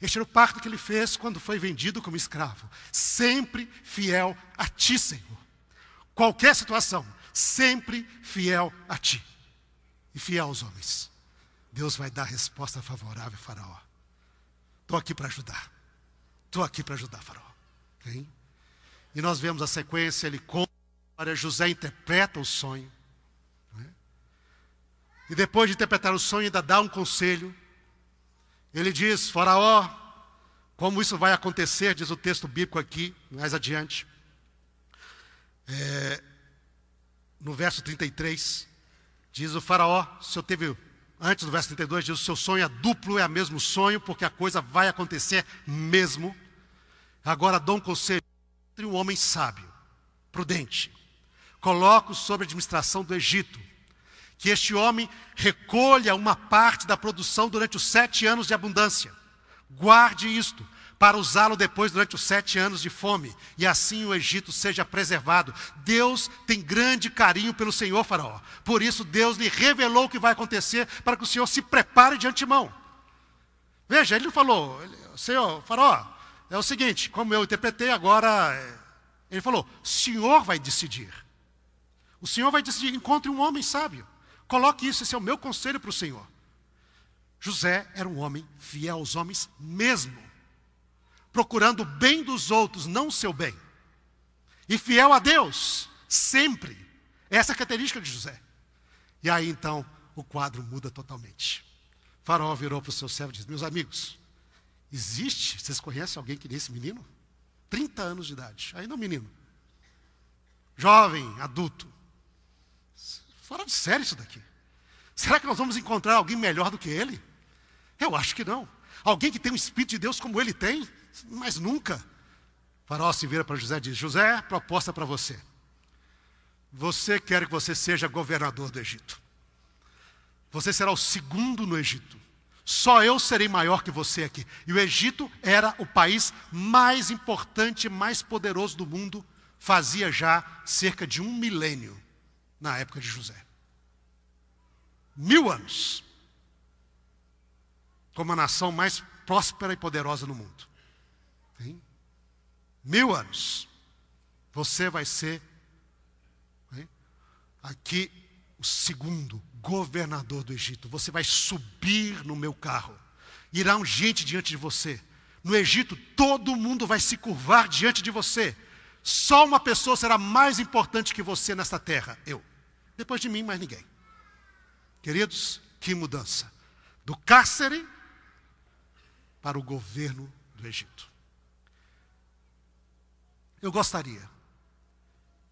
Este era o pacto que ele fez quando foi vendido como escravo. Sempre fiel a ti, Senhor. Qualquer situação, sempre fiel a ti e fiel aos homens. Deus vai dar resposta favorável, Faraó. Estou aqui para ajudar. Estou aqui para ajudar, Faraó. Okay? E nós vemos a sequência, ele conta, José interpreta o sonho. Né? E depois de interpretar o sonho, ainda dá um conselho. Ele diz: Faraó, como isso vai acontecer, diz o texto bíblico aqui, mais adiante. É, no verso 33, diz o Faraó: o senhor teve Antes do verso 32 diz: O seu sonho é duplo, é o mesmo sonho, porque a coisa vai acontecer mesmo. Agora dou um conselho entre um homem sábio, prudente. Coloco sobre a administração do Egito, que este homem recolha uma parte da produção durante os sete anos de abundância. Guarde isto, para usá-lo depois durante os sete anos de fome, e assim o Egito seja preservado. Deus tem grande carinho pelo Senhor, Faraó. Por isso, Deus lhe revelou o que vai acontecer para que o Senhor se prepare de antemão. Veja, ele falou, Senhor, Faraó, é o seguinte, como eu interpretei agora, é, ele falou: Senhor vai decidir. O Senhor vai decidir, encontre um homem sábio. Coloque isso, esse é o meu conselho para o Senhor. José era um homem fiel aos homens mesmo procurando o bem dos outros, não o seu bem. E fiel a Deus, sempre. Essa é a característica de José. E aí então o quadro muda totalmente. O faraó virou para o seu servo e disse: Meus amigos, existe, vocês conhecem alguém que nem esse menino? 30 anos de idade, ainda é um menino. Jovem, adulto. Fora de sério isso daqui. Será que nós vamos encontrar alguém melhor do que ele? Eu acho que não. Alguém que tem um Espírito de Deus como ele tem? Mas nunca. O faraó se vira para José e diz: José, proposta para você. Você quer que você seja governador do Egito. Você será o segundo no Egito. Só eu serei maior que você aqui. E o Egito era o país mais importante, mais poderoso do mundo, fazia já cerca de um milênio na época de José. Mil anos. Como a nação mais próspera e poderosa no mundo. Hein? Mil anos. Você vai ser hein? aqui o segundo governador do Egito. Você vai subir no meu carro. Irá um gente diante de você. No Egito, todo mundo vai se curvar diante de você. Só uma pessoa será mais importante que você nesta terra, eu. Depois de mim, mais ninguém. Queridos, que mudança. Do cárcere para o governo do Egito. Eu gostaria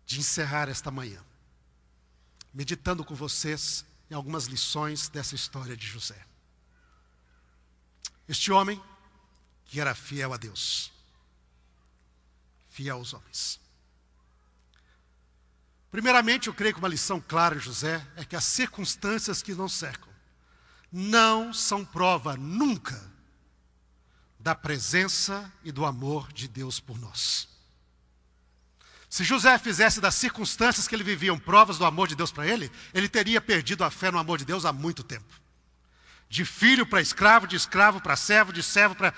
de encerrar esta manhã meditando com vocês em algumas lições dessa história de José. Este homem que era fiel a Deus, fiel aos homens. Primeiramente, eu creio que uma lição clara de José é que as circunstâncias que nos cercam não são prova nunca da presença e do amor de Deus por nós. Se José fizesse das circunstâncias que ele vivia provas do amor de Deus para ele, ele teria perdido a fé no amor de Deus há muito tempo. De filho para escravo, de escravo para servo, de servo para.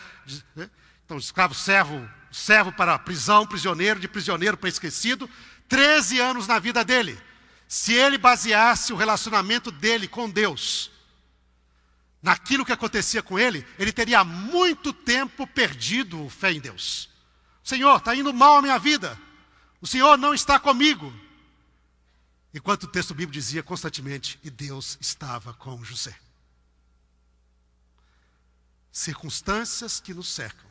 Então, escravo, servo, servo para prisão, prisioneiro, de prisioneiro para esquecido. Treze anos na vida dele. Se ele baseasse o relacionamento dele com Deus naquilo que acontecia com ele, ele teria muito tempo perdido fé em Deus. Senhor, está indo mal a minha vida. O Senhor não está comigo. Enquanto o texto bíblico dizia constantemente, e Deus estava com José. Circunstâncias que nos cercam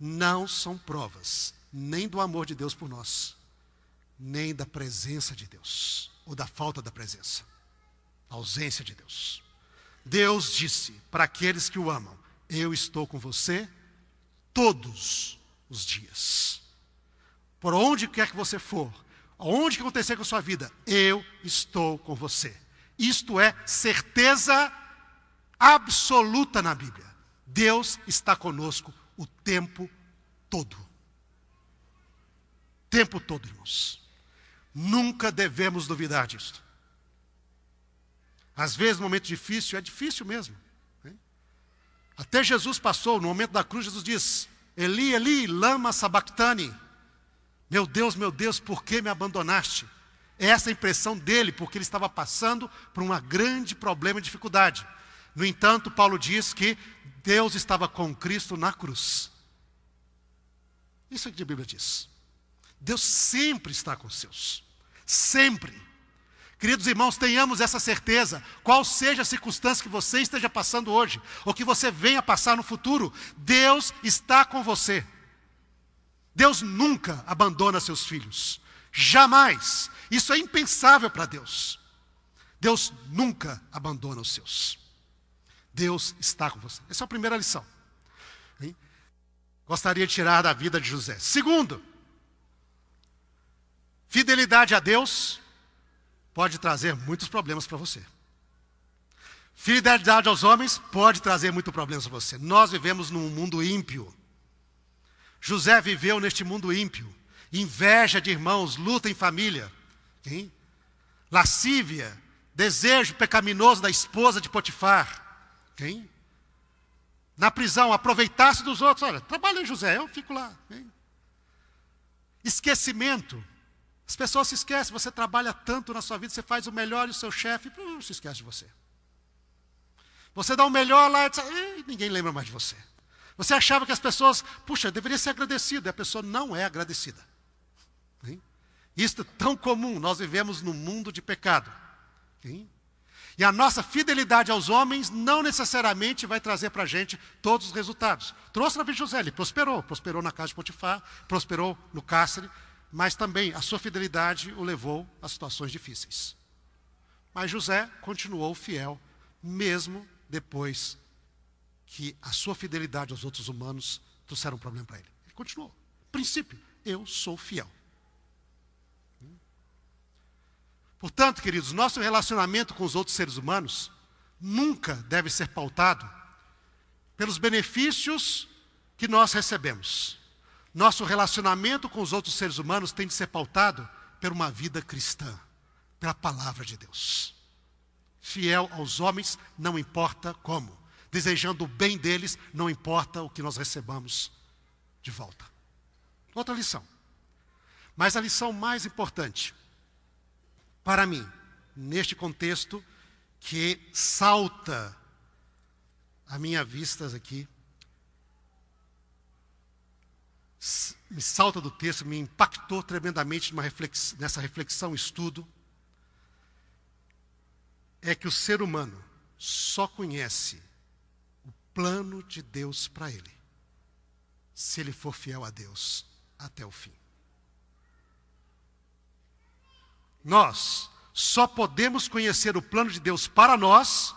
não são provas nem do amor de Deus por nós, nem da presença de Deus, ou da falta da presença, da ausência de Deus. Deus disse para aqueles que o amam: Eu estou com você todos os dias. Por onde quer que você for, aonde que acontecer com a sua vida, eu estou com você. Isto é certeza absoluta na Bíblia. Deus está conosco o tempo todo. Tempo todo, irmãos. Nunca devemos duvidar disso. Às vezes, no momento difícil, é difícil mesmo. Né? Até Jesus passou, no momento da cruz, Jesus diz: Eli, Eli, lama sabachthani. Meu Deus, meu Deus, por que me abandonaste? Essa é a impressão dele, porque ele estava passando por um grande problema e dificuldade. No entanto, Paulo diz que Deus estava com Cristo na cruz. Isso é que a Bíblia diz. Deus sempre está com os seus. Sempre. Queridos irmãos, tenhamos essa certeza. Qual seja a circunstância que você esteja passando hoje, ou que você venha passar no futuro, Deus está com você. Deus nunca abandona seus filhos. Jamais. Isso é impensável para Deus. Deus nunca abandona os seus. Deus está com você. Essa é a primeira lição. Hein? Gostaria de tirar da vida de José. Segundo, fidelidade a Deus pode trazer muitos problemas para você. Fidelidade aos homens pode trazer muitos problemas para você. Nós vivemos num mundo ímpio. José viveu neste mundo ímpio. Inveja de irmãos, luta em família. Hein? Lascívia, desejo pecaminoso da esposa de Potifar. Quem? Na prisão, aproveitar-se dos outros. Olha, trabalha José, eu fico lá. Hein? Esquecimento. As pessoas se esquecem, você trabalha tanto na sua vida, você faz o melhor e o seu chefe não se esquece de você. Você dá o melhor lá e ninguém lembra mais de você. Você achava que as pessoas, puxa, deveria ser agradecido, e a pessoa não é agradecida. Hein? Isso é tão comum, nós vivemos num mundo de pecado. Hein? E a nossa fidelidade aos homens não necessariamente vai trazer para a gente todos os resultados. Trouxe na vida de José, ele prosperou, prosperou na casa de Potifar, prosperou no cárcere, mas também a sua fidelidade o levou a situações difíceis. Mas José continuou fiel, mesmo depois que a sua fidelidade aos outros humanos trouxeram um problema para ele. Ele continuou. Princípio, eu sou fiel. Portanto, queridos, nosso relacionamento com os outros seres humanos nunca deve ser pautado pelos benefícios que nós recebemos. Nosso relacionamento com os outros seres humanos tem de ser pautado por uma vida cristã, pela palavra de Deus. Fiel aos homens, não importa como. Desejando o bem deles, não importa o que nós recebamos de volta. Outra lição. Mas a lição mais importante para mim, neste contexto que salta a minha vista aqui, me salta do texto, me impactou tremendamente nessa reflexão, estudo, é que o ser humano só conhece plano de Deus para ele, se ele for fiel a Deus até o fim. Nós só podemos conhecer o plano de Deus para nós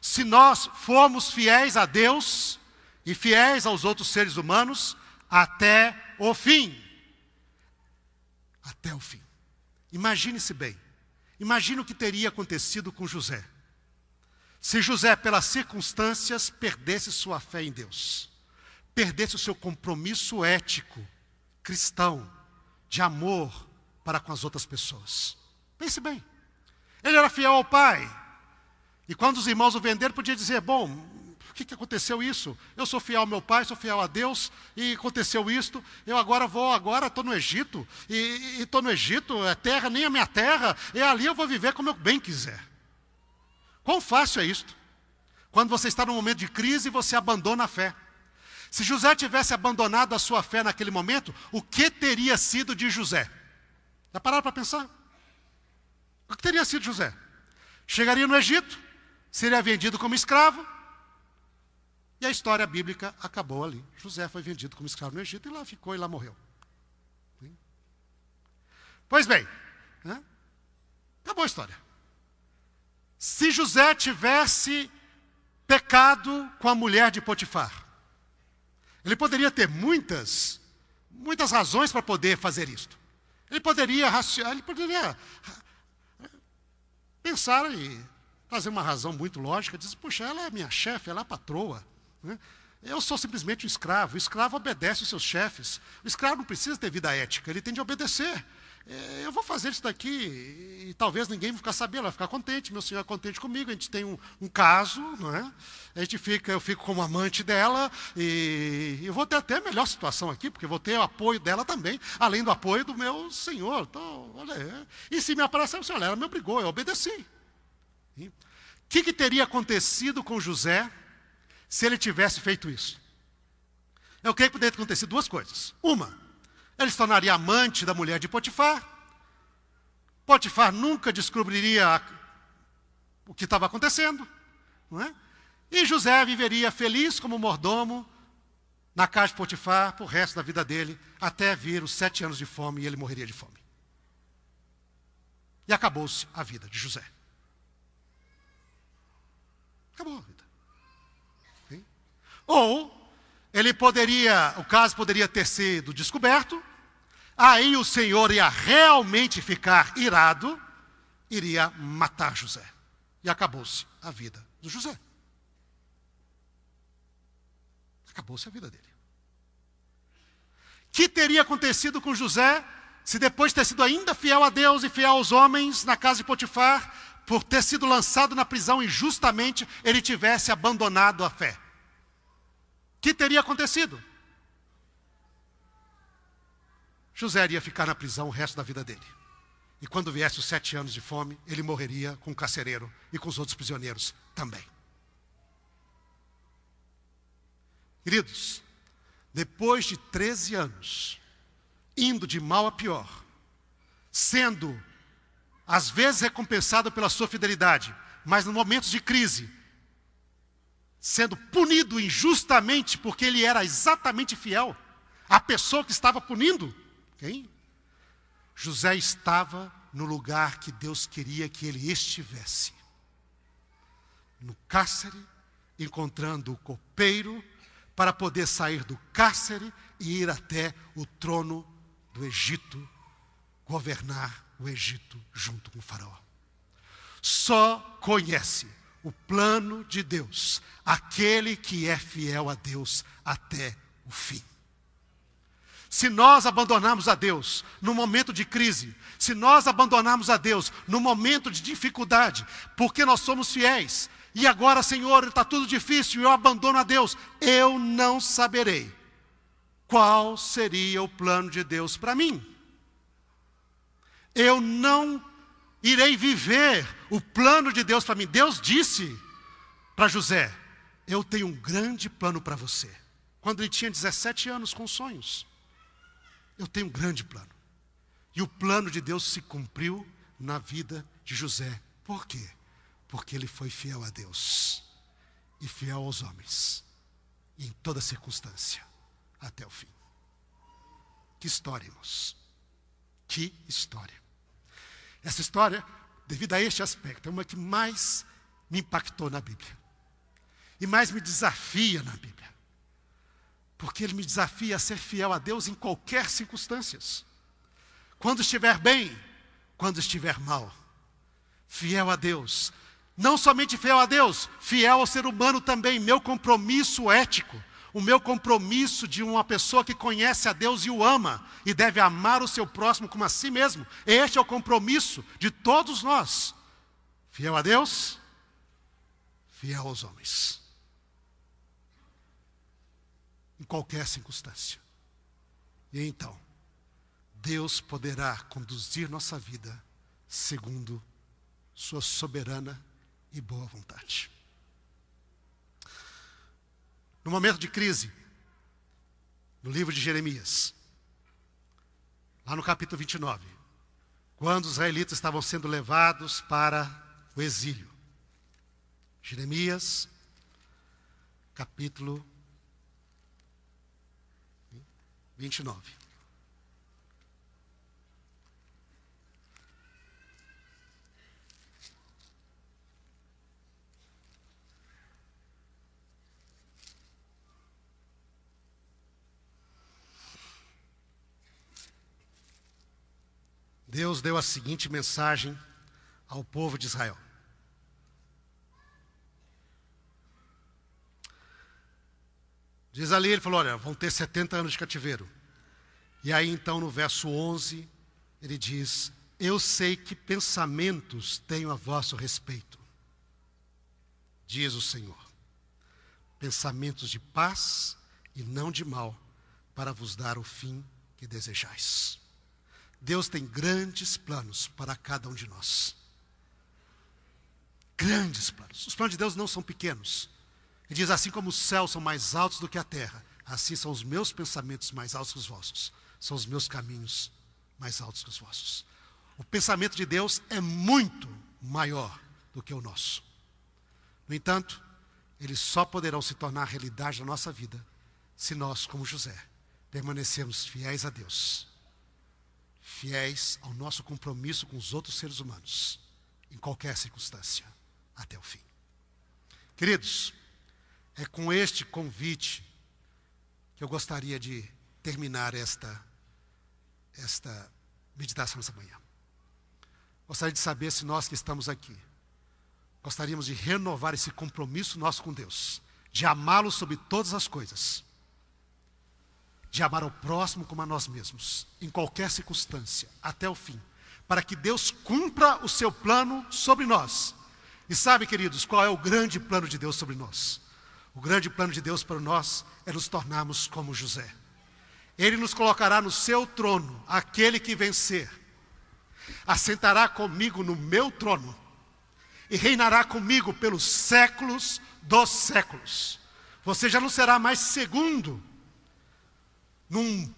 se nós formos fiéis a Deus e fiéis aos outros seres humanos até o fim. Até o fim. Imagine-se bem. Imagine o que teria acontecido com José. Se José, pelas circunstâncias, perdesse sua fé em Deus, perdesse o seu compromisso ético, cristão, de amor para com as outras pessoas. Pense bem. Ele era fiel ao pai. E quando os irmãos o venderam, podia dizer: Bom, por que, que aconteceu isso? Eu sou fiel ao meu pai, sou fiel a Deus, e aconteceu isto. Eu agora vou, agora estou no Egito, e estou no Egito, é terra, nem a minha terra, e ali eu vou viver como eu bem quiser. Quão fácil é isto? Quando você está num momento de crise você abandona a fé. Se José tivesse abandonado a sua fé naquele momento, o que teria sido de José? Já pararam para pensar? O que teria sido José? Chegaria no Egito, seria vendido como escravo, e a história bíblica acabou ali. José foi vendido como escravo no Egito e lá ficou e lá morreu. Pois bem, né? acabou a história. Se José tivesse pecado com a mulher de Potifar, ele poderia ter muitas, muitas razões para poder fazer isto. Ele poderia, ele poderia pensaram e fazer uma razão muito lógica, diz, puxa, ela é minha chefe, ela é a patroa. Né? Eu sou simplesmente um escravo. O escravo obedece os seus chefes. O escravo não precisa ter vida ética, ele tem de obedecer. É, eu vou fazer isso daqui e talvez ninguém vai ficar sabendo, vai ficar contente, meu senhor é contente comigo, a gente tem um, um caso, não é? A gente fica, eu fico como amante dela e eu vou ter até a melhor situação aqui, porque vou ter o apoio dela também, além do apoio do meu senhor. Então, olha, é. E se me aparecer, o senhor, ela me obrigou, eu obedeci. O que, que teria acontecido com José se ele tivesse feito isso? É o que poderia ter acontecido? Duas coisas. Uma, ele se tornaria amante da mulher de Potifar. Potifar nunca descobriria o que estava acontecendo. Não é? E José viveria feliz como mordomo na casa de Potifar para o resto da vida dele, até vir os sete anos de fome e ele morreria de fome. E acabou-se a vida de José. Acabou a vida. Ou ele poderia, o caso poderia ter sido descoberto, aí o Senhor ia realmente ficar irado, iria matar José. E acabou-se a vida do José. Acabou-se a vida dele. Que teria acontecido com José se depois de ter sido ainda fiel a Deus e fiel aos homens na casa de Potifar, por ter sido lançado na prisão injustamente, ele tivesse abandonado a fé? Que teria acontecido? José iria ficar na prisão o resto da vida dele. E quando viesse os sete anos de fome, ele morreria com o carcereiro e com os outros prisioneiros também. Queridos, depois de 13 anos, indo de mal a pior, sendo às vezes recompensado pela sua fidelidade, mas no momentos de crise, sendo punido injustamente porque ele era exatamente fiel à pessoa que estava punindo, quem? José estava no lugar que Deus queria que ele estivesse. No cárcere, encontrando o copeiro para poder sair do cárcere e ir até o trono do Egito, governar o Egito junto com o Faraó. Só conhece o plano de Deus aquele que é fiel a Deus até o fim. Se nós abandonarmos a Deus no momento de crise, se nós abandonarmos a Deus no momento de dificuldade, porque nós somos fiéis, e agora, Senhor, está tudo difícil, eu abandono a Deus, eu não saberei qual seria o plano de Deus para mim. Eu não irei viver o plano de Deus para mim. Deus disse para José: Eu tenho um grande plano para você. Quando ele tinha 17 anos com sonhos. Eu tenho um grande plano. E o plano de Deus se cumpriu na vida de José. Por quê? Porque ele foi fiel a Deus e fiel aos homens, em toda circunstância, até o fim. Que história, irmãos. Que história. Essa história, devido a este aspecto, é uma que mais me impactou na Bíblia. E mais me desafia na Bíblia. Porque ele me desafia a ser fiel a Deus em qualquer circunstâncias. Quando estiver bem, quando estiver mal. Fiel a Deus. Não somente fiel a Deus, fiel ao ser humano também. Meu compromisso ético, o meu compromisso de uma pessoa que conhece a Deus e o ama e deve amar o seu próximo como a si mesmo. Este é o compromisso de todos nós. Fiel a Deus, fiel aos homens em qualquer circunstância. E então, Deus poderá conduzir nossa vida segundo Sua soberana e boa vontade. No momento de crise, no livro de Jeremias, lá no capítulo 29, quando os israelitas estavam sendo levados para o exílio. Jeremias, capítulo 29. Deus deu a seguinte mensagem ao povo de Israel. Diz ali, ele falou: olha, vão ter 70 anos de cativeiro. E aí então no verso 11, Ele diz: Eu sei que pensamentos tenho a vosso respeito, diz o Senhor. Pensamentos de paz e não de mal, para vos dar o fim que desejais. Deus tem grandes planos para cada um de nós. Grandes planos. Os planos de Deus não são pequenos. Ele diz: assim como os céus são mais altos do que a terra, assim são os meus pensamentos mais altos que os vossos. São os meus caminhos mais altos que os vossos. O pensamento de Deus é muito maior do que o nosso. No entanto, eles só poderão se tornar realidade na nossa vida se nós, como José, permanecermos fiéis a Deus, fiéis ao nosso compromisso com os outros seres humanos, em qualquer circunstância, até o fim. Queridos, é com este convite que eu gostaria de terminar esta esta meditação nessa manhã. Gostaria de saber se nós que estamos aqui gostaríamos de renovar esse compromisso nosso com Deus, de amá-lo sobre todas as coisas, de amar o próximo como a nós mesmos, em qualquer circunstância, até o fim, para que Deus cumpra o seu plano sobre nós. E sabe, queridos, qual é o grande plano de Deus sobre nós? O grande plano de Deus para nós é nos tornarmos como José. Ele nos colocará no seu trono, aquele que vencer. Assentará comigo no meu trono e reinará comigo pelos séculos dos séculos. Você já não será mais segundo num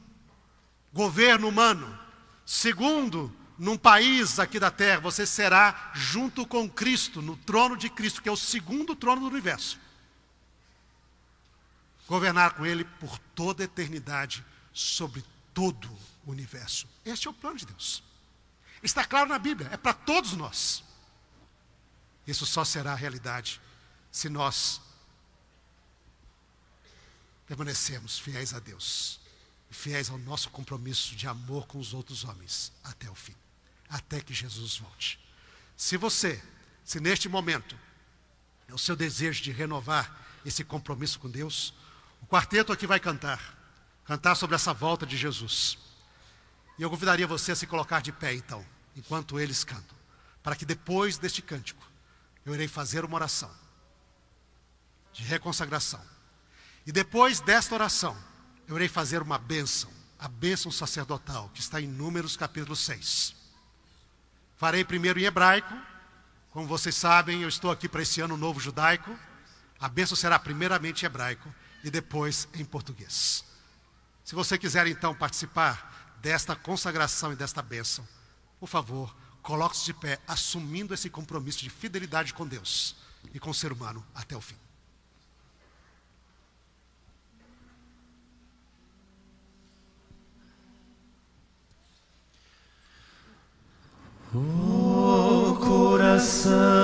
governo humano, segundo num país aqui da terra, você será junto com Cristo, no trono de Cristo, que é o segundo trono do universo. Governar com Ele por toda a eternidade sobre todo o universo. Este é o plano de Deus. Está claro na Bíblia, é para todos nós. Isso só será realidade se nós permanecermos fiéis a Deus, fiéis ao nosso compromisso de amor com os outros homens até o fim, até que Jesus volte. Se você, se neste momento é o seu desejo de renovar esse compromisso com Deus, quarteto aqui vai cantar cantar sobre essa volta de Jesus. E eu convidaria você a se colocar de pé, então, enquanto eles cantam, para que depois deste cântico eu irei fazer uma oração de reconsagração. E depois desta oração, eu irei fazer uma bênção, a bênção sacerdotal, que está em Números capítulo 6. Farei primeiro em hebraico, como vocês sabem, eu estou aqui para esse ano novo judaico. A bênção será primeiramente em hebraico e depois em português. Se você quiser então participar desta consagração e desta bênção, por favor, coloque-se de pé, assumindo esse compromisso de fidelidade com Deus e com o ser humano até o fim. O coração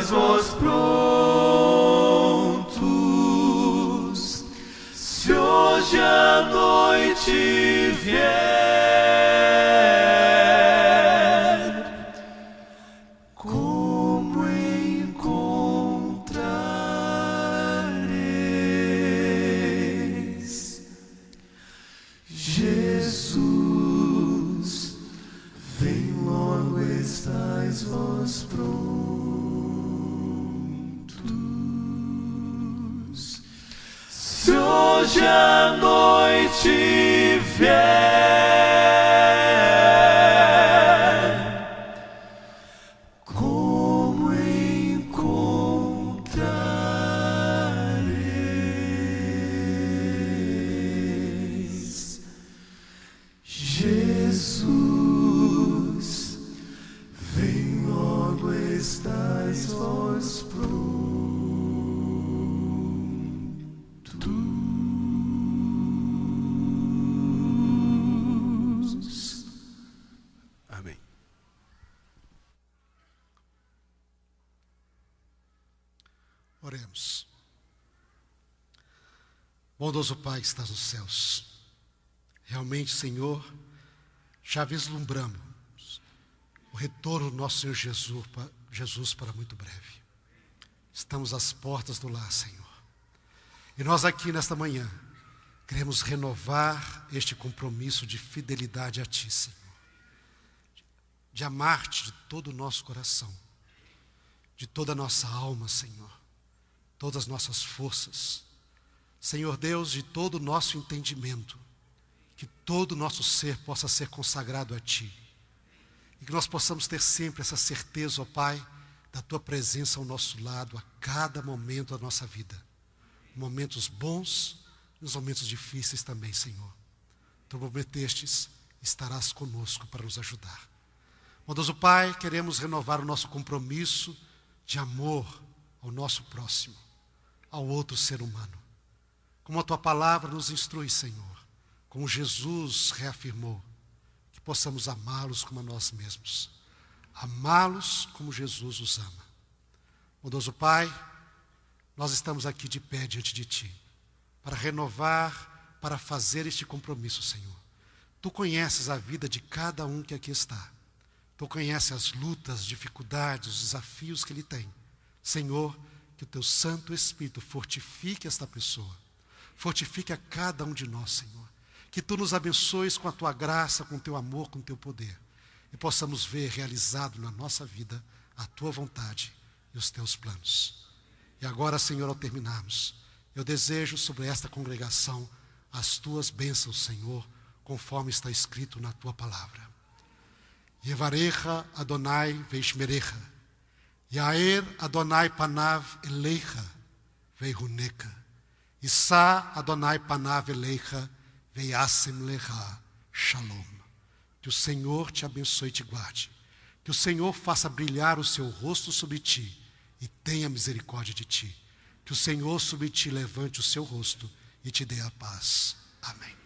as well. Pai que estás nos céus, realmente, Senhor, já vislumbramos o retorno do nosso Senhor Jesus, Jesus para muito breve. Estamos às portas do lar, Senhor. E nós aqui nesta manhã queremos renovar este compromisso de fidelidade a Ti, Senhor. De amar-te de todo o nosso coração, de toda a nossa alma, Senhor, todas as nossas forças. Senhor Deus, de todo o nosso entendimento, que todo o nosso ser possa ser consagrado a Ti. E que nós possamos ter sempre essa certeza, ó Pai, da Tua presença ao nosso lado a cada momento da nossa vida. Momentos bons e os momentos difíceis também, Senhor. Tu prometestes, estarás conosco para nos ajudar. Bondoso Pai, queremos renovar o nosso compromisso de amor ao nosso próximo, ao outro ser humano. Como a tua palavra nos instrui, Senhor, como Jesus reafirmou, que possamos amá-los como a nós mesmos, amá-los como Jesus os ama. Bondoso Pai, nós estamos aqui de pé diante de Ti, para renovar, para fazer este compromisso, Senhor. Tu conheces a vida de cada um que aqui está. Tu conheces as lutas, dificuldades, os desafios que ele tem. Senhor, que o teu Santo Espírito fortifique esta pessoa. Fortifique a cada um de nós, Senhor. Que tu nos abençoes com a tua graça, com o teu amor, com o teu poder. E possamos ver realizado na nossa vida a tua vontade e os teus planos. E agora, Senhor, ao terminarmos, eu desejo sobre esta congregação as tuas bênçãos, Senhor, conforme está escrito na tua palavra. Yevarecha Adonai veishmerecha. Yair Adonai panav eleicha veihuneka. Issa Adonai panav eleicha veiasem lecha shalom. Que o Senhor te abençoe e te guarde. Que o Senhor faça brilhar o seu rosto sobre ti e tenha misericórdia de ti. Que o Senhor sobre ti levante o seu rosto e te dê a paz. Amém.